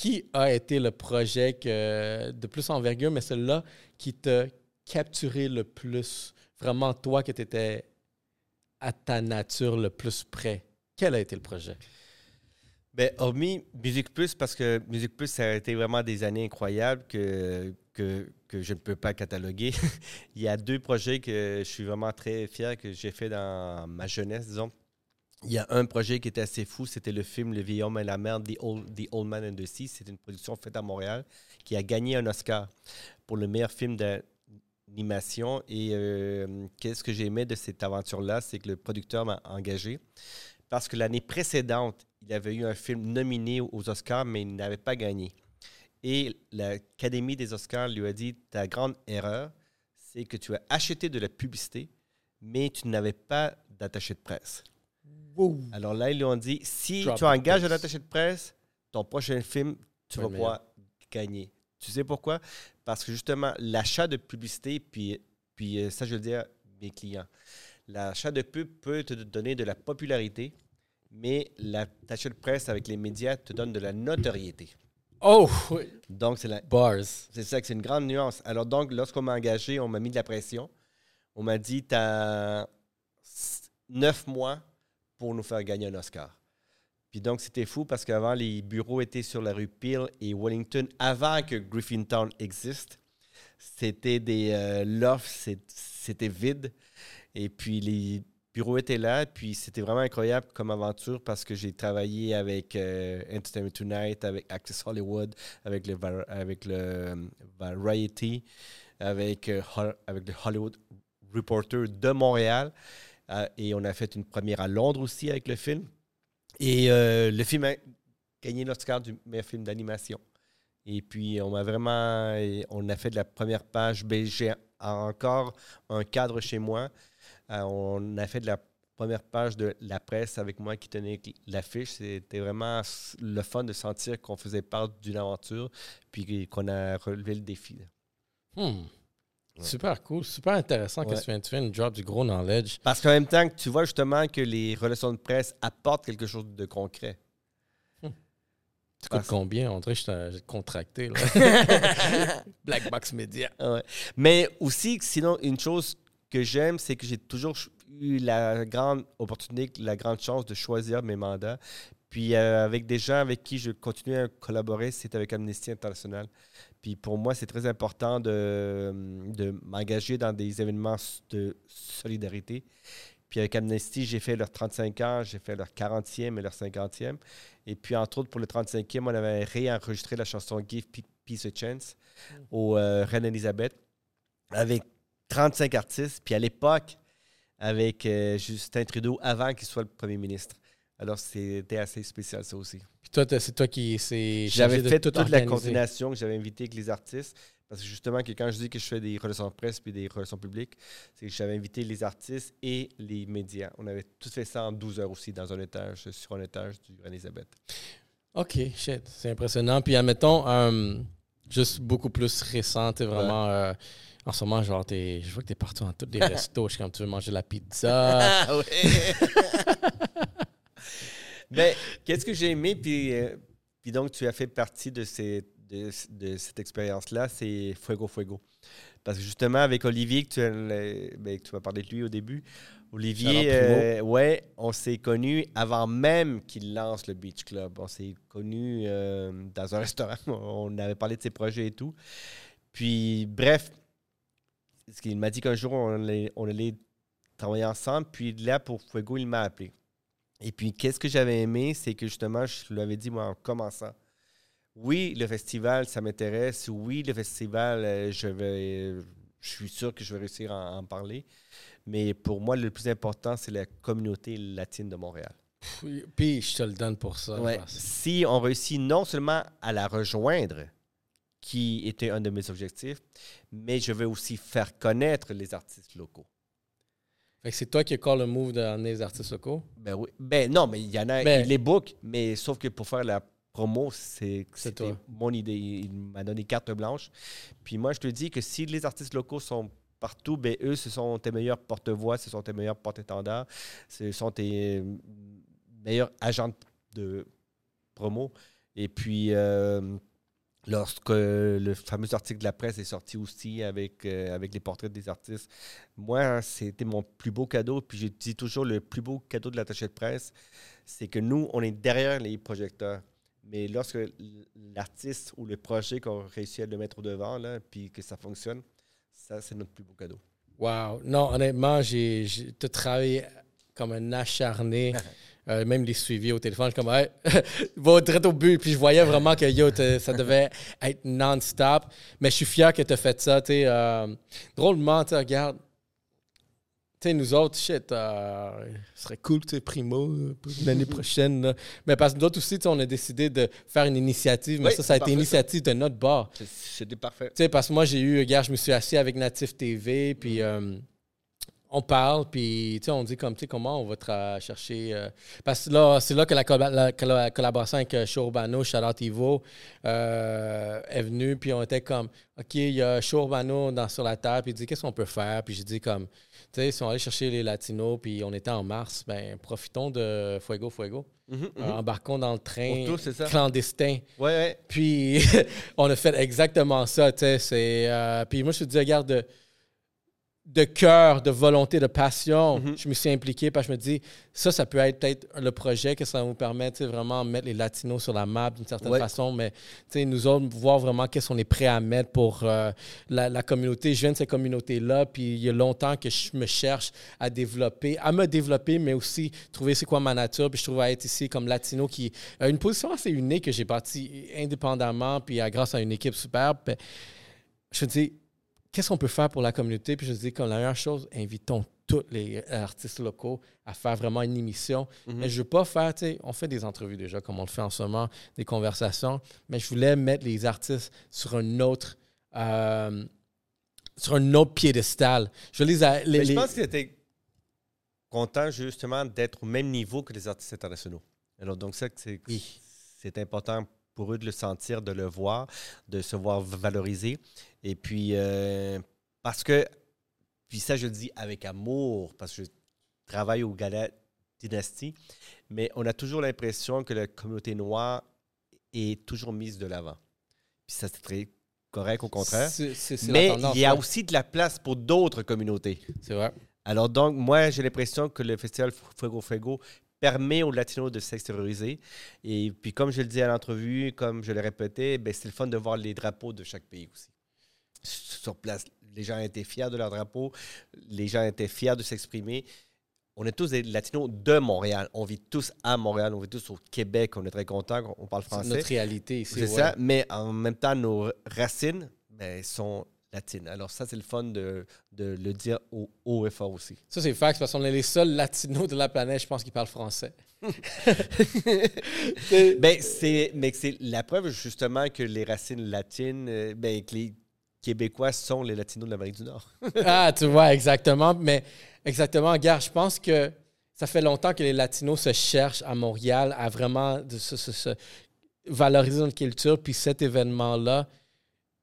qui a été le projet de plus envergure, mais celui-là qui t'a capturé le plus? Vraiment, toi, que tu étais à ta nature le plus près. Quel a été le projet? Ben, hormis Musique Plus, parce que Musique Plus, ça a été vraiment des années incroyables que, que, que je ne peux pas cataloguer. Il y a deux projets que je suis vraiment très fier que j'ai fait dans ma jeunesse, disons. Il y a un projet qui était assez fou, c'était le film Le vieil homme et la mer, The Old, The Old Man and the Sea. C'est une production faite à Montréal qui a gagné un Oscar pour le meilleur film d'animation. Et euh, qu'est-ce que j'ai aimé de cette aventure-là, c'est que le producteur m'a engagé parce que l'année précédente, il avait eu un film nominé aux Oscars, mais il n'avait pas gagné. Et l'Académie des Oscars lui a dit Ta grande erreur, c'est que tu as acheté de la publicité, mais tu n'avais pas d'attaché de presse. Alors là, ils lui ont dit Si Drop tu engages un attaché de presse, ton prochain film, tu Va vas pouvoir gagner. Tu sais pourquoi? Parce que justement, l'achat de publicité, puis, puis euh, ça, je veux dire, mes clients, l'achat de pub peut te donner de la popularité, mais l'attaché de presse avec les médias te donne de la notoriété. Oh! oui. Donc, c'est la, Bars. c'est ça c'est une grande nuance. Alors donc, lorsqu'on m'a engagé, on m'a mis de la pression. On m'a dit, tu as neuf mois pour nous faire gagner un Oscar. Puis donc, c'était fou parce qu'avant, les bureaux étaient sur la rue Peel et Wellington, avant que Griffintown existe. C'était des euh, lofts, c'était vide. Et puis, les bureaux étaient là. Puis, c'était vraiment incroyable comme aventure parce que j'ai travaillé avec euh, Entertainment Tonight, avec Access Hollywood, avec le, avec le euh, Variety, avec, avec le Hollywood Reporter de Montréal. Euh, et on a fait une première à Londres aussi avec le film. Et euh, le film a gagné l'Oscar du meilleur film d'animation. Et puis, on m'a vraiment. On a fait de la première page. J'ai encore un cadre chez moi. Euh, on a fait de la première page de la presse avec moi qui tenait l'affiche. C'était vraiment le fun de sentir qu'on faisait part d'une aventure puis qu'on a relevé le défi. Hmm. Super cool, super intéressant que tu fais, tu fais une drop du gros knowledge. Parce qu'en même temps, que tu vois justement que les relations de presse apportent quelque chose de concret. Tu coûtes Parce- combien? Que je t'ai- contracté. Là. Black Box Media. Ouais. Mais aussi, sinon, une chose que j'aime, c'est que j'ai toujours eu la grande opportunité, la grande chance de choisir mes mandats. Puis euh, avec des gens avec qui je continue à collaborer, c'est avec Amnesty International. Puis pour moi, c'est très important de, de m'engager dans des événements de solidarité. Puis avec Amnesty, j'ai fait leurs 35 ans, j'ai fait leur 40e et leur 50e. Et puis, entre autres, pour le 35e, on avait réenregistré la chanson Give Pe- Peace a Chance au euh, Reine Elisabeth avec 35 artistes. Puis à l'époque, avec euh, Justin Trudeau avant qu'il soit le premier ministre. Alors, c'était assez spécial, ça aussi. Puis toi, c'est toi qui J'avais fait tout toute la organiser. coordination que j'avais invité avec les artistes. Parce que justement, que quand je dis que je fais des relations de presse puis des relations publiques, c'est que j'avais invité les artistes et les médias. On avait tout fait ça en 12 heures aussi dans un étage, sur un étage du Reine-Elisabeth. OK, shit, c'est impressionnant. Puis admettons, euh, juste beaucoup plus récent, t'es vraiment... euh, en ce moment, genre, je vois que t'es partout dans tous les restos. Je suis comme, tu veux manger la pizza? Ben, qu'est-ce que j'ai aimé, puis, euh, puis donc tu as fait partie de, ces, de, de cette expérience-là, c'est Fuego Fuego. Parce que justement, avec Olivier, que tu, as- ben, que tu m'as parlé de lui au début, Olivier, euh, ouais, on s'est connus avant même qu'il lance le Beach Club. On s'est connus euh, dans un restaurant. On avait parlé de ses projets et tout. Puis, bref, ce qu'il m'a dit qu'un jour, on allait, on allait travailler ensemble. Puis là, pour Fuego, il m'a appelé. Et puis, qu'est-ce que j'avais aimé, c'est que justement, je lui avais dit, moi, en commençant, oui, le festival, ça m'intéresse. Oui, le festival, euh, je vais, je suis sûr que je vais réussir à en parler. Mais pour moi, le plus important, c'est la communauté latine de Montréal. Puis, je te le donne pour ça. Ouais. Si on réussit non seulement à la rejoindre, qui était un de mes objectifs, mais je veux aussi faire connaître les artistes locaux. Fait que c'est toi qui call le move d'amener les artistes locaux? Ben oui. Ben non, mais il y en a, Ben- il les book, mais sauf que pour faire la promo, c'est mon idée. Il m'a donné carte blanche. Puis moi, je te dis que si les artistes locaux sont partout, ben eux, ce sont tes meilleurs porte-voix, ce sont tes meilleurs porte-étendards, ce sont tes euh, meilleurs agents de promo. Et puis, euh, lorsque le fameux article de la presse est sorti aussi avec, euh, avec les portraits des artistes, moi, c'était mon plus beau cadeau. Puis je dis toujours, le plus beau cadeau de l'attaché de presse, c'est que nous, on est derrière les projecteurs. Mais lorsque l'artiste ou le projet qu'on réussit à le mettre au devant, là, puis que ça fonctionne, ça, c'est notre plus beau cadeau. Wow. Non, honnêtement, j'ai j'ai- t'as travaillé comme un acharné. Euh, même les suivis au téléphone, je suis comme, hey, va direct au but. Puis je voyais vraiment que yo, ça devait être non-stop. Mais je suis fier que tu as fait ça. tu sais, euh, drôlement, tu sais, regarde. Tu sais, nous autres, shit, euh, ce serait cool, tu primo, l'année prochaine. là. Mais parce que nous autres aussi, on a décidé de faire une initiative. Mais Oui, ça, ça a été parfait, initiative de notre bar. C'était parfait. Tu sais, parce que moi, j'ai eu, regarde, je me suis assis avec Natif TV, puis euh, on parle, puis on dit comme, tu sais, comment on va tra- chercher. euh, parce que là, c'est là que la, colla- la colla- collaboration avec euh, Show Urbano, Shout Out Ivo, euh, est venue, puis on était comme, OK, il y a Show Urbano dans, sur la table, puis il dit, qu'est-ce qu'on peut faire? Puis j'ai dit, comme, tu sais, si on allait chercher les Latinos, puis on était en mars, ben profitons de Fuego Fuego. Mhm, Euh, embarquons dans le train clandestin. Ouais, ouais. Puis on a fait exactement ça, tu sais. euh, puis moi, je te dis, regarde, de, cœur, de volonté, de passion, Mhm. je me suis impliqué parce que je me dis, ça, ça peut être peut-être le projet que ça va nous permet, tu sais, vraiment mettre les Latinos sur la map d'une certaine Ouais. façon, mais nous autres, voir vraiment qu'est-ce qu'on est prêt à mettre pour euh, la, la communauté. Je viens de cette communauté-là, puis il y a longtemps que je me cherche à développer, à me développer, mais aussi trouver c'est quoi ma nature. Puis je trouve à être ici comme latino qui a une position assez unique que j'ai bâtie indépendamment, puis euh, grâce à une équipe superbe. Puis je me dis, qu'est-ce qu'on peut faire pour la communauté? Puis je dis, comme la meilleure chose, invitons tous les artistes locaux à faire vraiment une émission. Mhm. Mais je ne veux pas faire, tu sais, on fait des entrevues déjà, comme on le fait en ce moment, des conversations, mais je voulais mettre les artistes sur un autre, euh, sur un autre piédestal. Je veux les, a- les, Mais je les- pense qu'ils étaient contents justement d'être au même niveau que les artistes internationaux. Alors, donc, ça, c'est Oui. c'est important pour eux de le sentir, de le voir, de se voir valoriser. Et puis, euh, parce que, puis ça, je le dis avec amour, parce que je travaille au Gala Dynasty, mais on a toujours l'impression que la communauté noire est toujours mise de l'avant. Puis ça, c'est très correct, au contraire. Mais il y a ouais. aussi de la place pour d'autres communautés. C'est vrai. Alors donc, moi, j'ai l'impression que le festival Fuego Fuego permet aux Latinos de s'extérioriser. Et puis, comme je le dis à l'entrevue, comme je le répétais, ben, c'est le fun de voir les drapeaux de chaque pays aussi. Sur place, les gens étaient fiers de leur drapeau, les gens étaient fiers de s'exprimer. On est tous des Latinos de Montréal. On vit tous à Montréal, on vit tous au Québec. On est très contents, on parle C'est français. notre réalité ici. C'est ouais. ça, mais en même temps, nos racines ben, sont latines. Alors ça, c'est le fun de, de le dire au haut et fort aussi. Ça, c'est fact parce qu'on est les seuls latinos de la planète, je pense, qui parlent français. Ben, c'est, mais c'est la preuve justement que les racines latines, euh, ben, que les Québécois sont les Latinos de l'Amérique du Nord. Ah, tu vois, exactement. Mais exactement, regarde, je pense que ça fait longtemps que les Latinos se cherchent à Montréal à vraiment de se, se- se valoriser notre culture. Puis cet événement-là,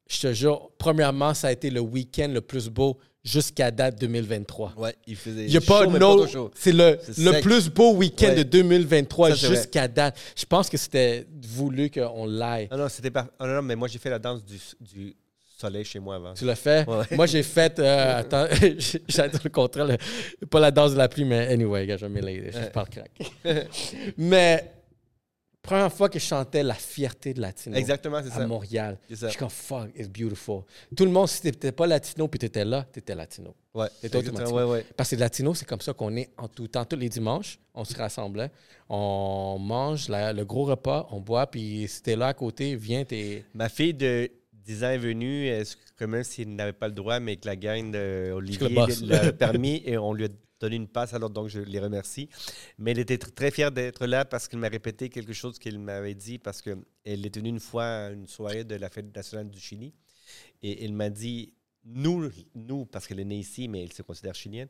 je te jure, premièrement, ça a été le week-end le plus beau jusqu'à date 2023. Ouais, il faisait Il y a pas chaud, mais no- chaud. C'est le, le plus beau week-end Ouais. de 2023 Ça, c'est vrai. jusqu'à date. Je pense que c'était voulu qu'on l'aille. Non, non, c'était pas. non, non, mais moi, j'ai fait la danse du, du soleil chez moi avant. Tu l'as fait? Ouais. Moi, j'ai fait. euh, attends, dire le contraire. pas la danse de la pluie, mais anyway, gars, je vais mêler, Je parle crack. mais, première fois que je chantais la fierté de Latino Exactement, c'est à. Montréal, C'est je suis comme fuck, it's beautiful. Tout le monde, si t'étais pas Latino puis t'étais là, t'étais Latino. Ouais, exactement, automatique. ouais, ouais. Parce que Latino, c'est comme ça qu'on est en tout temps. Tous les dimanches, on se rassemblait, on mange la- le gros repas, on boit, puis si t'es là à côté, viens, t'es. Ma fille de 10 ans est venu, est-ce que même s'il n'avait pas le droit, mais que la gang de Olivier le boss. l'a permis et on lui a donné une passe, alors donc je les remercie. Mais il était tr- très fier d'être là parce qu'il m'a répété quelque chose qu'il m'avait dit parce qu'elle est venue une fois à une soirée de la fête nationale du Chili et il m'a dit, nous, nous parce qu'elle est née ici, mais elle se considère chilienne,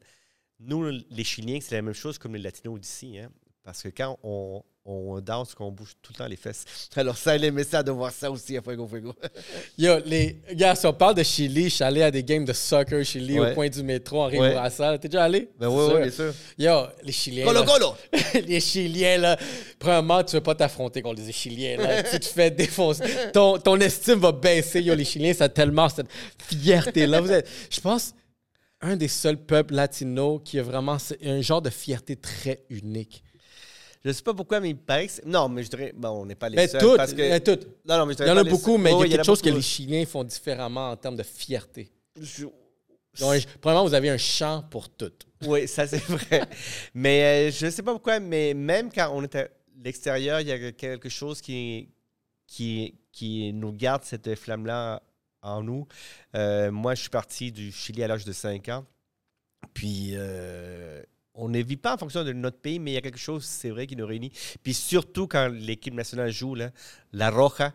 nous, les Chiliens, c'est la même chose comme les Latinos d'ici. Hein? Parce que quand on, on danse, qu'on bouge tout le temps les fesses. Alors ça, elle aimait ça de voir ça aussi à Fuego Fuego. Yo, les gars, si on parle de Chili, je suis allé à des games de soccer Chili Ouais. au coin du métro en Ouais. Rive-Bourassa. T'es déjà allé? Ben oui, oui, bien sûr. Yo, les Chiliens. Colo là, Colo! les Chiliens, là, premièrement, tu ne veux pas t'affronter contre les Chiliens. Là. tu te fais défoncer. Ton, ton estime va baisser. Yo, les Chiliens, ça a tellement cette fierté-là. Vous êtes, je pense, un des seuls peuples latinos qui a vraiment un genre de fierté très unique. Je sais pas pourquoi, mais il paraît que c'est- Non, mais je dirais... Bon, on n'est pas les Mais seuls. toutes, parce que... mais toutes. Non, non, mais je Il y en a beaucoup, seuls. mais il y a quelque chose que les Chiliens font différemment en termes de fierté. Je- un- premièrement, vous avez un chant pour toutes. Oui, ça c'est vrai. mais euh, je ne sais pas pourquoi, mais même quand on est à l'extérieur, il y a quelque chose qui, qui, qui nous garde cette flamme-là en nous. Euh, moi, je suis parti du Chili à l'âge de 5 ans. Puis, euh, on ne vit pas en fonction de notre pays, mais il y a quelque chose, c'est vrai, qui nous réunit. Puis surtout quand l'équipe nationale joue, là, la Roja.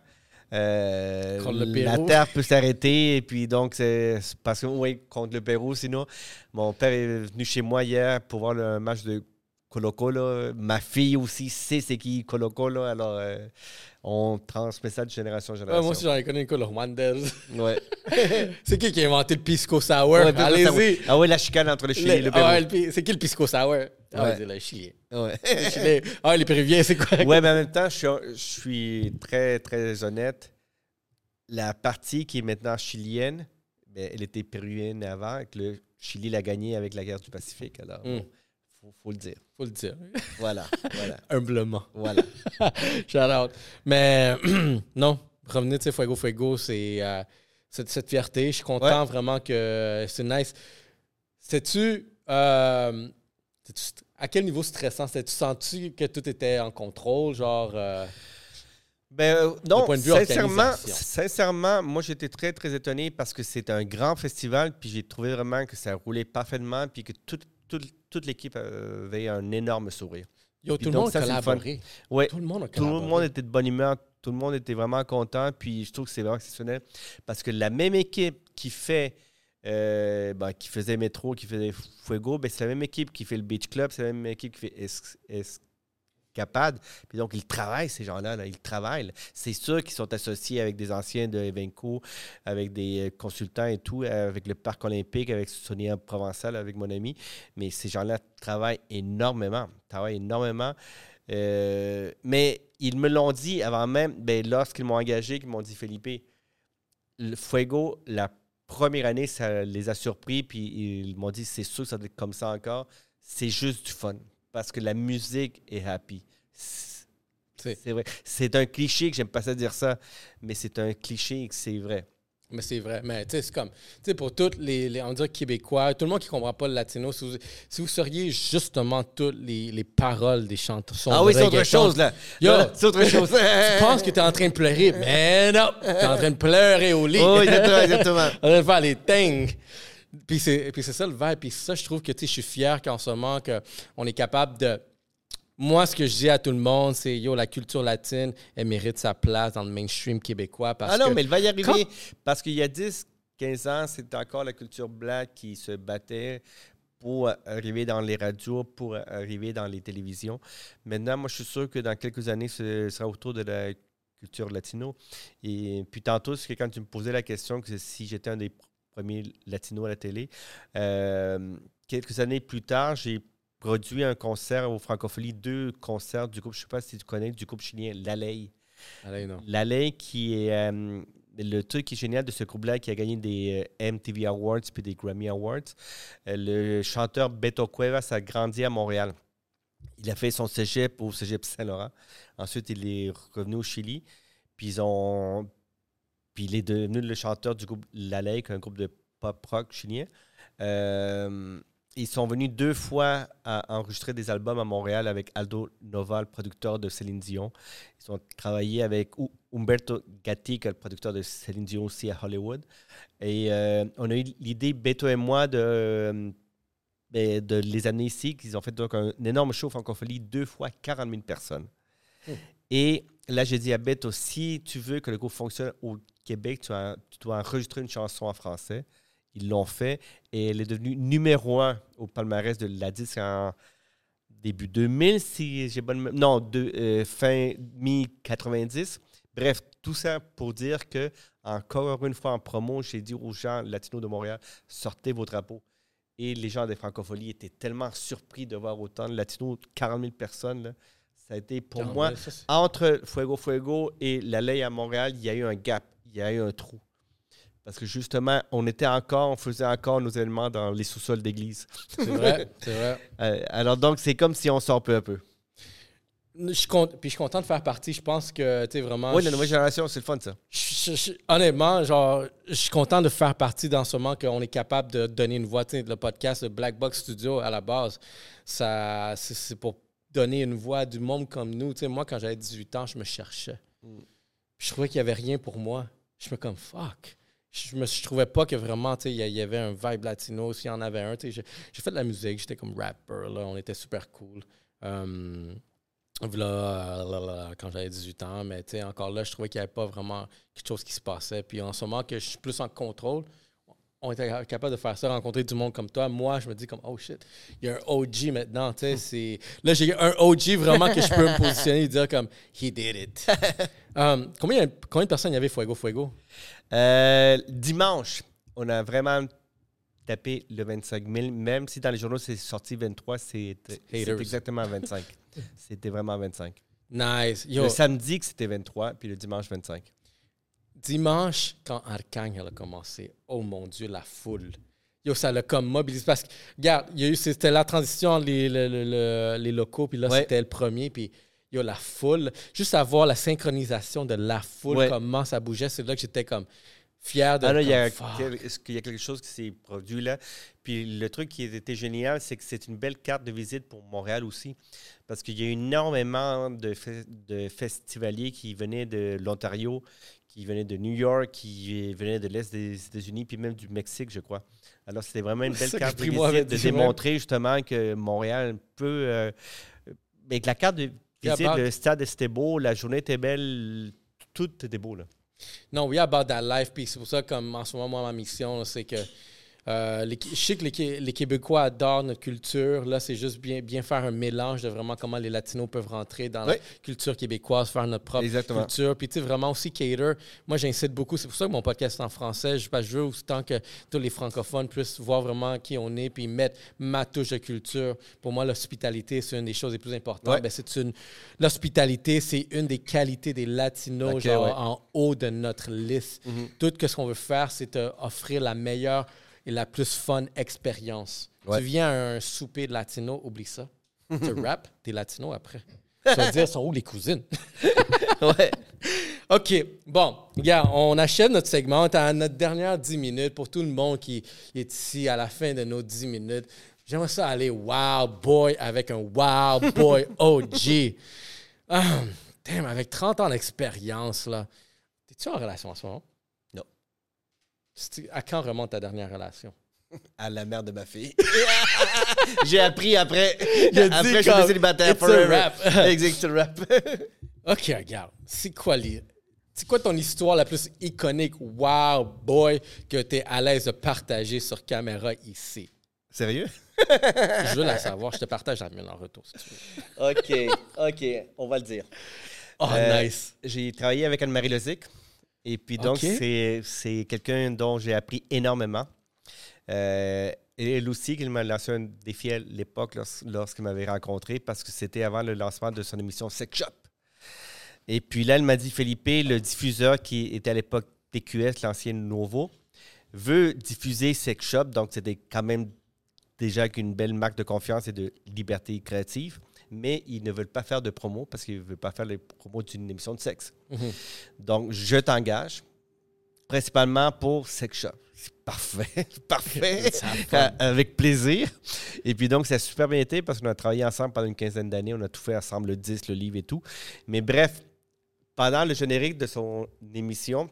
euh, la terre peut s'arrêter et puis donc c'est c'est parce que oui contre le Pérou sinon mon père est venu chez moi hier pour voir le match de Colo Colo ma fille aussi sait c'est qui Colo Colo alors euh, on transmet ça de génération en Ouais, génération moi aussi, j'en ai connu une le Rwandais. ouais. C'est qui qui a inventé le pisco sour? Ouais, Allez-y. ah ouais la chicane entre le Chili et Le- Pérou ah ouais, c'est qui le pisco sour? Ah ouais, c'est le Chilien. Ouais. Le Chilien. Ah, les Péruviens, c'est quoi? Ouais, mais en même temps, je suis, je suis très, très honnête. La partie qui est maintenant chilienne, ben, elle était péruvienne avant, et que le Chili l'a gagnée avec la guerre du Pacifique. Alors, Mm. Faut, faut le dire. Faut le dire. Voilà, voilà, Humblement. voilà. Shout out. Mais non, revenez, tu sais, Fuego Fuego, c'est euh, cette, cette fierté. Je suis content vraiment que c'est nice. C'était-tu. euh, à quel niveau stressant? C'était-tu senti que tout était en contrôle? Genre. euh, Ben, euh, non, point de vue sincèrement, sincèrement, moi, j'étais très, très étonné parce que c'est un grand festival, puis j'ai trouvé vraiment que ça roulait parfaitement, puis que toute, toute, toute l'équipe avait un énorme sourire. Yo, tout le donc, monde ça, collaboré. Ouais, Tout le monde a Tout le collaboré. monde était de bonne humeur, tout le monde était vraiment content, puis je trouve que c'est vraiment exceptionnel parce que la même équipe qui fait, euh, ben, qui faisait Métro, qui faisait Fuego, ben, c'est la même équipe qui fait le Beach Club, c'est la même équipe qui fait Es- Puis donc, ils travaillent, ces gens-là, là, ils travaillent. C'est sûr qu'ils sont associés avec des anciens de Evenco, avec des euh, consultants et tout, avec le Parc olympique, avec Sonia Provençal, avec mon ami. Mais ces gens-là travaillent énormément, travaillent énormément. Euh, mais ils me l'ont dit avant même, ben, lorsqu'ils m'ont engagé, qu'ils m'ont dit Felipe, le Fuego, la première année, ça les a surpris, puis ils m'ont dit c'est sûr que ça doit être comme ça encore. C'est juste du fun parce que la musique est happy. C'est vrai. C'est un cliché que j'aime pas ça dire ça, mais c'est un cliché que c'est vrai. Mais c'est vrai. Mais tu sais, c'est comme, tu sais, pour tous les, les, on dirait Québécois, tout le monde qui comprend pas le latino, si vous, si vous seriez justement toutes les, les paroles des chansons. Ah oui, c'est autre chose là. Yo, c'est autre chose. Tu penses que tu es en train de pleurer, mais non, tu es en train de pleurer au lit. Oh, exactement, exactement. On va faire les ting. Puis c'est, ça le vibe. Puis ça, je trouve que tu sais, je suis fier qu'en ce moment, que on est capable de. Moi, ce que je dis à tout le monde, c'est yo, la culture latine, elle mérite sa place dans le mainstream québécois. Parce Ah non, que, mais il va y arriver. quand- Parce qu'il y a 10, 15 ans, c'était encore la culture black qui se battait pour arriver dans les radios, pour arriver dans les télévisions. Maintenant, moi, je suis sûr que dans quelques années, ce sera autour de la culture latino. Et puis tantôt, c'est quand tu me posais la question que si j'étais un des premiers latinos à la télé, euh, quelques années plus tard, j'ai produit un concert au Francophonie, deux concerts du groupe, je ne sais pas si tu connais, du groupe chilien Laley. Allez, non. L'Alain qui est euh, le truc qui est génial de ce groupe-là qui a gagné des euh, MTV Awards puis des Grammy Awards. le chanteur Beto Cuevas a grandi à Montréal. Il a fait son cégep au cégep Saint-Laurent. Ensuite, il est revenu au Chili. Puis ils ont puis il est devenu le chanteur du groupe Lalaïc, un groupe de pop rock chilien. Euh, ils sont venus deux fois à enregistrer des albums à Montréal avec Aldo Nova, le producteur de Céline Dion. Ils ont travaillé avec Umberto Gatti, qui est le producteur de Céline Dion aussi à Hollywood. Et euh, on a eu l'idée, Beto et moi, de, ben, de les amener ici. Ils ont fait donc un, énorme show francophonie, deux fois 40 000 personnes. Hmm. Et là, j'ai dit à Beto, si tu veux que le groupe fonctionne au Québec, tu, tu dois enregistrer une chanson en français. Ils l'ont fait et elle est devenue numéro un au palmarès de la disque en début 2000, si j'ai bonne Non, de, euh, fin mi-90. Bref, tout ça pour dire que, encore une fois en promo, j'ai dit aux gens latinos de Montréal, sortez vos drapeaux. Et les gens des francopholies étaient tellement surpris de voir autant de latinos, 40 000 personnes. Ça a été pour moi, entre Fuego Fuego et la ley à Montréal, il y a eu un gap, il y a eu un trou. Parce que justement, on était encore, on faisait encore nos éléments dans les sous-sols d'église. C'est vrai, c'est vrai. Euh, alors donc, c'est comme si on sort peu à peu. Je suis, puis je suis content de faire partie. Je pense que, tu sais, vraiment... Oui, la nouvelle génération, c'est le fun, ça. honnêtement, genre, je suis content de faire partie dans ce moment qu'on est capable de donner une voix. Tu sais, le podcast, le Black Box Studio, à la base, ça, c'est, pour donner une voix du monde comme nous. Tu sais, moi, quand j'avais 18 ans, je me cherchais. Mm. je trouvais qu'il n'y avait rien pour moi. Je me comme, fuck. Je me je trouvais pas que vraiment il y, avait un vibe latino s'il y en avait un j'ai fait de la musique j'étais comme rapper là on était super cool. Um, là, quand j'avais 18 ans mais encore là je trouvais qu'il n'y avait pas vraiment quelque chose qui se passait. Puis en ce moment que je suis plus en contrôle on était capable de faire ça, rencontrer du monde comme toi. Moi, je me dis comme, oh shit, il y a un OG maintenant. C'est... Là, j'ai un OG vraiment que je peux me positionner et dire comme, he did it. Um, combien, combien de personnes il y avait Fuego Fuego? Euh, dimanche, on a vraiment tapé le 25 000, même si dans les journaux c'est sorti 23, c'est exactement 25. c'était vraiment 25. Nice. Le samedi que c'était 23, puis le dimanche 25. Dimanche, quand Archange a commencé, oh mon Dieu, la foule. Yo, ça l'a comme mobilisé. Parce que, regarde, c'était la transition entre les, les, locaux, puis là, c'était le premier, puis yo, la foule, juste à voir la synchronisation de la foule, comment ça bougeait, c'est là que j'étais comme fier de ah, il y, a, y a quelque chose qui s'est produit là? Puis le truc qui était génial, c'est que c'est une belle carte de visite pour Montréal aussi. Parce qu'il y a énormément de, de festivaliers qui venaient de l'Ontario, qui venaient de New York, qui venaient de l'Est des États-Unis, puis même du Mexique, je crois. Alors, c'était vraiment une belle carte de visite de démontrer justement que Montréal peut. Euh, avec la carte de le stade était beau, la journée était belle, tout était beau. Là. Non, we about that life. Puis c'est pour ça, comme en ce moment, moi, ma mission, c'est que euh, je sais que les, Québécois adorent notre culture. Là, c'est juste bien, bien faire un mélange de vraiment comment les Latinos peuvent rentrer dans la culture québécoise, faire notre propre culture. Puis, tu sais, vraiment aussi cater. Moi, j'incite beaucoup. C'est pour ça que mon podcast est en français. Je, je veux autant que tous les francophones puissent voir vraiment qui on est puis mettre ma touche de culture. Pour moi, l'hospitalité, c'est une des choses les plus importantes. Ben, c'est une... L'hospitalité, c'est une des qualités des Latinos genre, en haut de notre liste. Mm-hmm. Tout ce qu'on veut faire, c'est offrir la meilleure et la plus fun expérience. Tu viens à un souper de latino, oublie ça. tu rap, t'es latino après. Tu vas dire, sont où les cousines? ouais. OK. Bon, regarde, on achète notre segment. On à notre dernière 10 minutes. Pour tout le monde qui est ici à la fin de nos 10 minutes, j'aimerais ça aller wow boy avec un wow boy OG. Ah, damn, avec 30 ans d'expérience, là. T'es-tu en relation en ce moment? À quand remonte ta dernière relation? À la mère de ma fille. J'ai appris après. après, je suis célibataire forever. rap. exact, rap. OK, regarde. C'est quoi C'est quoi ton histoire la plus iconique, wow, boy, que tu es à l'aise de partager sur caméra ici? Sérieux? je veux la savoir. Je te partage la mienne en retour, si tu veux. OK, OK. On va le dire. Oh, euh, nice. J'ai travaillé avec Anne-Marie Lozic. Et puis donc, c'est quelqu'un dont j'ai appris énormément. Euh, et elle aussi, qu'il m'a lancé un défi à l'époque lorsqu'il m'avait rencontré, parce que c'était avant le lancement de son émission Sex Shop. Et puis là, elle m'a dit, Felipe, le diffuseur qui était à l'époque TQS, l'ancien Nouveau, veut diffuser Sex Shop, donc c'était quand même déjà qu'une belle marque de confiance et de liberté créative mais ils ne veulent pas faire de promo parce qu'ils ne veulent pas faire les promos d'une émission de sexe. Mhm. Donc, je t'engage principalement pour Sex Shop. C'est parfait, parfait, avec plaisir. Et puis donc, ça a super bien été parce qu'on a travaillé ensemble pendant une quinzaine d'années. On a tout fait ensemble, le disque, le livre et tout. Mais bref, pendant le générique de son émission,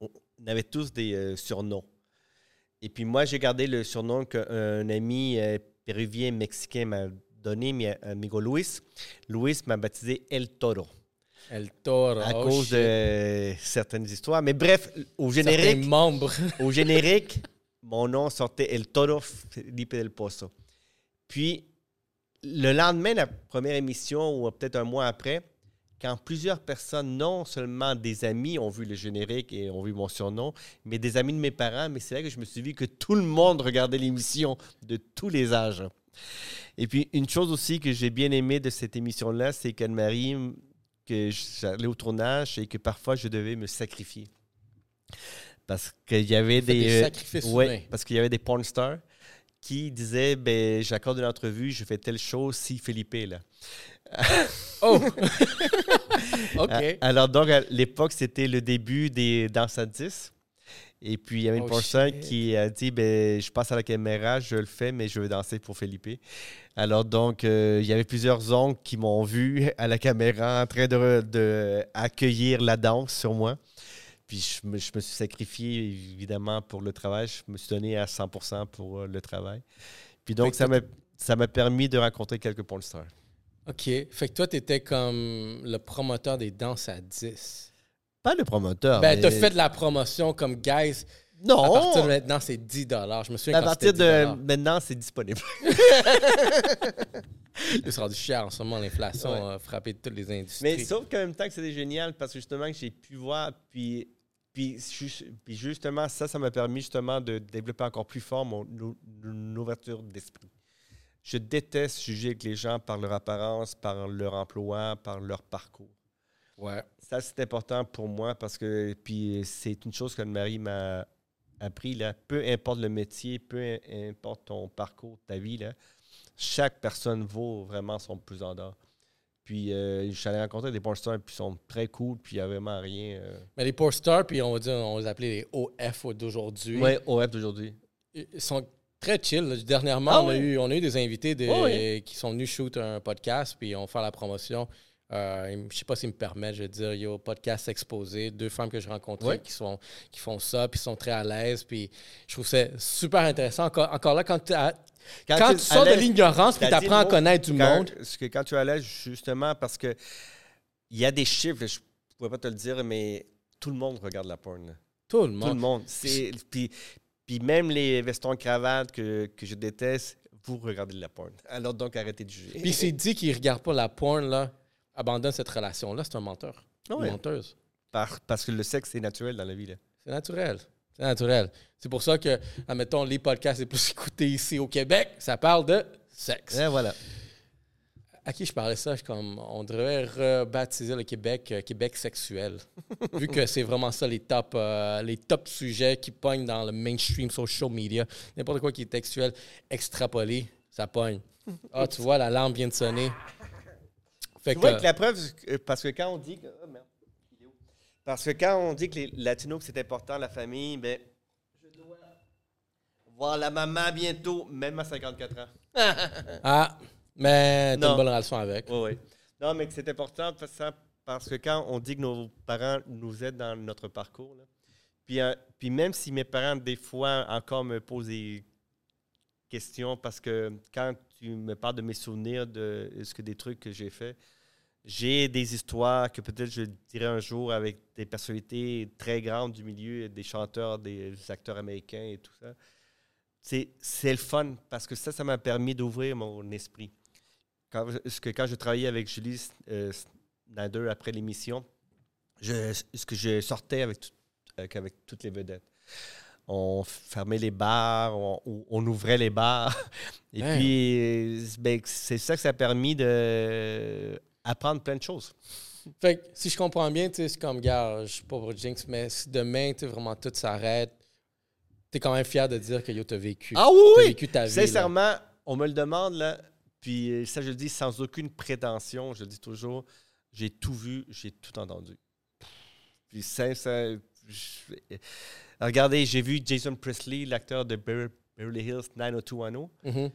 on avait tous des euh, surnoms. Et puis moi, j'ai gardé le surnom qu'un ami euh, péruvien mexicain m'a donné, mi amigo Luis. Luis m'a baptisé El Toro. El Toro. À oh, cause shit. de certaines histoires. Mais bref, au générique, membres. au générique, mon nom sortait El Toro Felipe del Pozo. Puis, le lendemain de la première émission, ou peut-être un mois après, quand plusieurs personnes, non seulement des amis, ont vu le générique et ont vu mon surnom, mais des amis de mes parents, mais c'est là que je me suis vu que tout le monde regardait l'émission de tous les âges. Et puis, une chose aussi que j'ai bien aimé de cette émission-là, c'est qu'Anne-Marie, que j'allais au tournage et que parfois je devais me sacrifier. Parce qu'il y avait des. des euh, sacrifices ouais, parce qu'il y avait des porn stars qui disaient ben, J'accorde une entrevue, je fais telle chose si Philippe est là. Oh! OK. Alors, donc, à l'époque, c'était le début des danses à 10. Et puis, il y avait une Oh, personne shit. qui a dit ben, Je passe à la caméra, je le fais, mais je veux danser pour Philippe. Alors, donc, euh, il y avait plusieurs oncles qui m'ont vu à la caméra en train de, de accueillir la danse sur moi. Puis, je me, je me suis sacrifié, évidemment, pour le travail. Je me suis donné à 100% pour euh, le travail. Puis, donc, ça m'a ça m'a permis de rencontrer quelques porn stars. OK. Fait que toi, tu étais comme le promoteur des danses à 10. Pas le promoteur. ben, mais- t'as fait de la promotion comme guys. Non! À partir de maintenant, c'est 10 Je me souviens À quand partir de 10 maintenant, c'est disponible. C'est rendu cher en ce moment, l'inflation Ouais. a frappé toutes les industries. Mais sauf qu'en même temps que c'était génial parce que justement que j'ai pu voir, puis, puis, puis justement, ça, ça m'a permis justement de développer encore plus fort mon, une ouverture d'esprit. Je déteste juger avec les gens par leur apparence, par leur emploi, par leur parcours. Ouais. Ça, c'est important pour moi parce que puis c'est une chose que Marie m'a appris. Là. Peu importe le métier, peu importe ton parcours, ta vie, là, chaque personne vaut vraiment son plus en d'or. Puis euh, je suis allé rencontrer des porn stars, puis ils sont très cool, puis il n'y a vraiment rien. Euh... Mais les Poor Stars, puis on va dire, on les appelait les OF d'aujourd'hui. Ouais, OF d'aujourd'hui. Ils sont très chill. là. Dernièrement, Ah on, a eu, on a eu des invités de- Oh oui. qui sont venus shoot un podcast, puis on fait la promotion. Euh, je ne sais pas s'ils me permettent, je veux dire, il y a un podcast exposé, deux femmes que j'ai rencontrées Ouais. qui, sont, qui font ça, puis sont très à l'aise, puis je trouve ça super intéressant. Encore, encore là, quand, t'as- quand, tu, sors de l'ignorance, puis tu apprends à connaître du quand- monde, parce que quand tu allais, justement, parce que il y a des chiffres, je ne pourrais pas te le dire, mais tout le monde regarde la porn. tout le Tout le monde. monde. C'est- Puis, puis même les vestons cravates que, que je déteste, vous regardez de la porn. Alors donc, arrêtez de juger. Puis s'il dit qu'il ne regarde pas la porn, là, abandonne cette relation-là, c'est un menteur. Ah Une menteuse. Par- parce que le sexe, c'est naturel dans la vie. C'est naturel. C'est naturel. C'est pour ça que, admettons, les podcasts les plus écoutés ici au Québec, ça parle de sexe. Et voilà. À qui je parlais ça? Je comme, on devrait rebaptiser le Québec euh, Québec sexuel. Vu que c'est vraiment ça les top, euh, les top sujets qui pognent dans le mainstream social media. N'importe quoi qui est textuel, extrapolé, ça pogne. Ah, tu vois, l'alarme vient de sonner. Fait Tu que, vois que la preuve, euh, parce que quand on dit que. oh, merde? Parce que quand on dit que les latinos, que c'est important, la famille, ben. Je dois voir la maman bientôt, même à 54 ans. ah, mais t'as une bonne relation avec. Oui, oui. Non, mais que c'est important parce que- parce que quand on dit que nos parents nous aident dans notre parcours, là, puis, euh, puis même si mes parents, des fois, encore me posent des questions, parce que quand tu me parles de mes souvenirs, de ce que des trucs que j'ai fait, j'ai des histoires que peut-être je dirai un jour avec des personnalités très grandes du milieu, des chanteurs, des acteurs américains et tout ça. C'est le fun parce que ça, ça m'a permis d'ouvrir mon esprit quand, je travaillais avec Julie euh, Snyder après l'émission, ce que je sortais avec, avec toutes les vedettes. On fermait les bars, on, ouvrait les bars. Et puis, euh, ben, c'est ça que ça a permis d'apprendre plein de choses. Fait que, si je comprends bien, tu sais, c'est comme, gars, je suis pas pour Jinx, mais si demain, tu vraiment tout s'arrête, t'es quand même fier de dire que yo, t'as vécu. Ah oui, T'as oui! vécu ta vie. là. Sincèrement, on me le demande, là, puis euh, ça, je le dis sans aucune prétention, je le dis toujours, j'ai tout vu, j'ai tout entendu. Puis sincèrement, je- regardez, j'ai vu Jason Presley, l'acteur de Bever- Beverly Hills 90210. Mhm.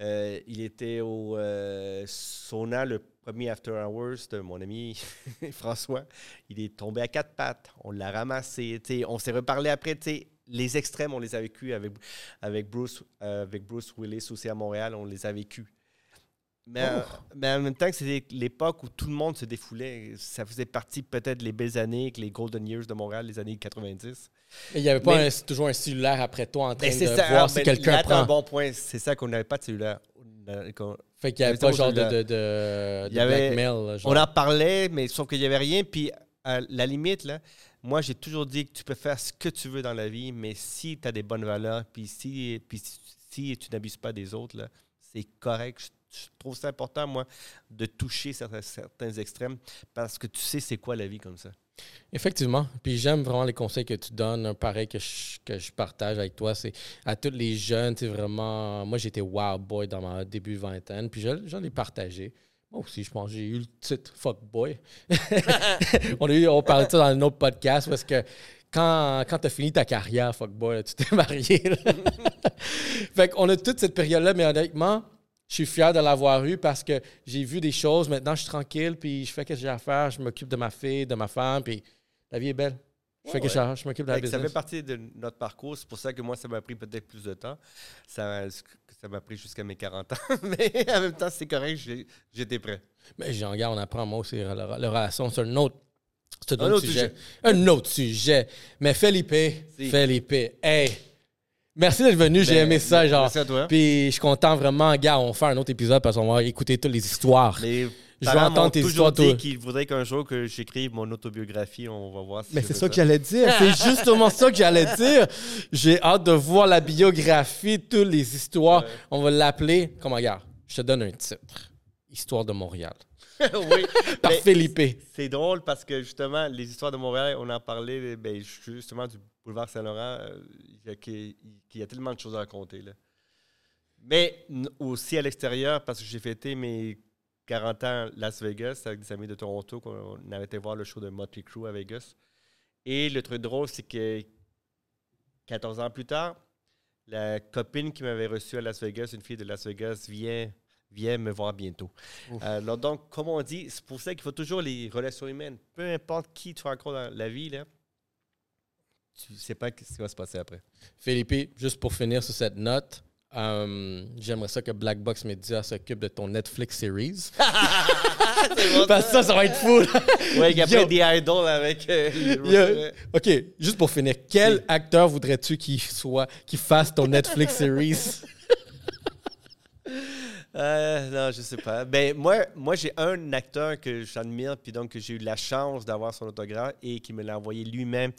Euh, il était au euh, sauna, le premier After Hours de mon ami François. Il est tombé à quatre pattes. On l'a ramassé. on s'est reparlé après. Les extrêmes, on les a vécus avec, avec, Bruce, euh, avec Bruce Willis aussi à Montréal. On les a vécus. Mais, Oh. mais en même temps, que c'était l'époque où tout le monde se défoulait. Ça faisait partie peut-être les belles années, que les Golden Years de Montréal, les années 90. Il n'y avait pas Mais- un- toujours un cellulaire après toi en train de ça. voir ah, si ben, quelqu'un prend. un bon point. C'est ça qu'on n'avait pas de cellulaire. Fait qu'il n'y avait pas genre de, de, de, Il de y avait- blackmail. genre. On en parlait, mais sauf qu'il n'y avait rien. Puis, à la limite, là, moi, j'ai toujours dit que tu peux faire ce que tu veux dans la vie, mais si tu as des bonnes valeurs, puis si, puis si tu n'abuses pas des autres, là, c'est correct. Je, trouve ça important, moi, de toucher certains, certains extrêmes parce que tu sais c'est quoi la vie comme ça. Effectivement. Puis j'aime vraiment les conseils que tu donnes. Un pareil que je, que je partage avec toi, c'est à tous les jeunes, tu sais, vraiment. Moi, j'étais wild boy dans mon début vingtaine, puis je- j'en ai partagé. Moi aussi, je pense, j'ai eu le titre fuck boy. on, a eu, on parlait de ça dans un autre podcast parce que quand, quand tu as fini ta carrière, fuck boy, là, tu t'es marié. fait qu'on a toute cette période-là, mais honnêtement, je suis fier de l'avoir eu parce que j'ai vu des choses. Maintenant, je suis tranquille, puis je fais ce que j'ai à faire. Je m'occupe de ma fille, de ma femme, puis la vie est belle. Je fais Ouais, que je, je m'occupe de la Fait que ça business. fait partie de notre parcours. C'est pour ça que moi, ça m'a pris peut-être plus de temps. Ça m'a pris jusqu'à mes 40 ans. Mais en même temps, c'est correct, j'étais prêt. Mais j'en garde, on apprend moi aussi la, la- la relation. C'est un autre, c'est un autre autre sujet. sujet. Un autre sujet. Mais Felipe, Si. Felipe, hey, merci d'être venu. J'ai Ben, aimé ça, genre. Merci à toi. Puis je suis content vraiment, gars, on va faire un autre épisode parce qu'on va écouter toutes les histoires. Mais Je veux entendre tes histoires, toi. dit qu'ils voudraient qu'un jour que j'écrive mon autobiographie. On va voir si Mais c'est fais ça que j'allais dire. C'est justement ça que j'allais dire. J'ai hâte de voir la biographie, toutes les histoires. Ouais. On va l'appeler. Comment, regarde, je te donne un titre. Histoire de Montréal. oui. Par Mais Felipe. C'est drôle parce que justement, les histoires de Montréal, on en parlait ben, justement du boulevard Saint-Laurent, euh, il y a- y tellement de choses à raconter. Là. Mais aussi à l'extérieur, parce que j'ai fêté mes 40 ans à Las Vegas avec des amis de Toronto, qu'on avait été voir le show de Motley Crue à Vegas. Et le truc drôle, c'est que 14 ans plus tard, la copine qui m'avait reçu à Las Vegas, une fille de Las Vegas, vient, vient me voir bientôt. Alors, donc, comme on dit, c'est pour ça qu'il faut toujours les relations humaines. Peu importe qui tu rencontres dans la vie, là, tu sais pas ce qui va se passer après. Philippe, juste pour finir sur cette note, euh, j'aimerais ça que Black Box Media s'occupe de ton Netflix series. Parce que ça, ça va être fou. Ouais, il y a plein d'idoles avec. euh. OK, juste pour finir, quel acteur voudrais-tu qu'il soit, qu'il fasse ton Netflix series? Euh, non, je sais pas. Ben, moi, moi j'ai un acteur que j'admire, puis donc que j'ai eu la chance d'avoir son autographe et qui me l'a envoyé lui-même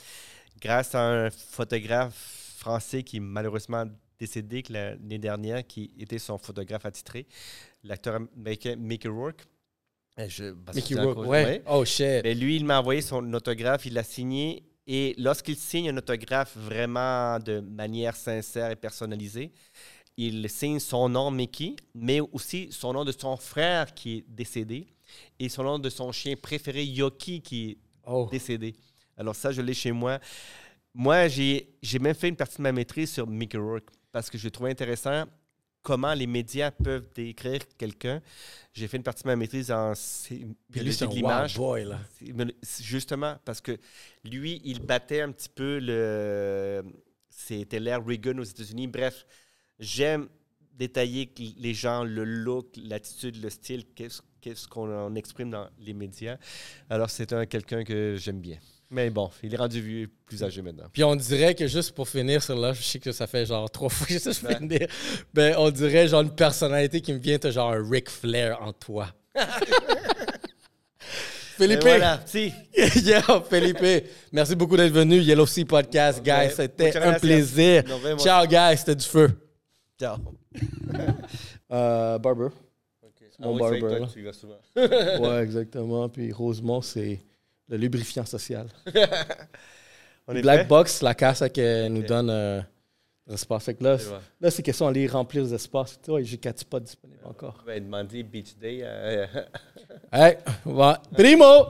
grâce à un photographe français qui est malheureusement décédé l'année dernière, qui était son photographe attitré, l'acteur américain Mickey Rourke. Euh, Je, Mickey Rourke, ouais. Oh shit. Ben, lui, il m'a envoyé son autographe, il l'a signé. Et lorsqu'il signe un autographe vraiment de manière sincère et personnalisée, il signe son nom Mickey, mais aussi son nom de son frère qui est décédé et son nom de son chien préféré Yoki qui est Oh. décédé. Alors ça, je l'ai chez moi. Moi, j'ai même fait une partie de ma maîtrise sur Mickey Rourke parce que je trouvais intéressant comment les médias peuvent décrire quelqu'un. J'ai fait une partie de ma maîtrise en biologie de l'image. Justement, parce que lui, il battait un petit peu le. C'était l'ère Reagan aux États-Unis. Bref, j'aime détailler les gens, le look, l'attitude, le style, qu'est-ce qu'on en exprime dans les médias. Alors, c'est un quelqu'un que j'aime bien. Mais bon, il est rendu vieux, plus âgé maintenant. Puis on dirait que juste pour finir sur là, je sais que ça fait genre trois fois que je sais finir. Ben, on dirait genre une personnalité qui me vient, t'as genre un Ric Flair en toi. Philippe, Et voilà, si. Yo, Felipe, merci beaucoup d'être venu. Yellow Sea Podcast, guys. Ouais, C'était un plaisir. Ciao, guys. C'était du feu. Ciao. Euh, Barber. Mon Ah oui, c'est barber, toi là. que tu y vas souvent. ouais, exactement. Puis Rosemont, c'est le lubrifiant social. On est Black prêt? Box, la casse qui nous donne euh, l'espace. Fait que là, C'est là c'est question d'aller remplir les espaces. J'ai quatre pas disponibles encore. On va demander Beach Day. à- Hey, va. Primo!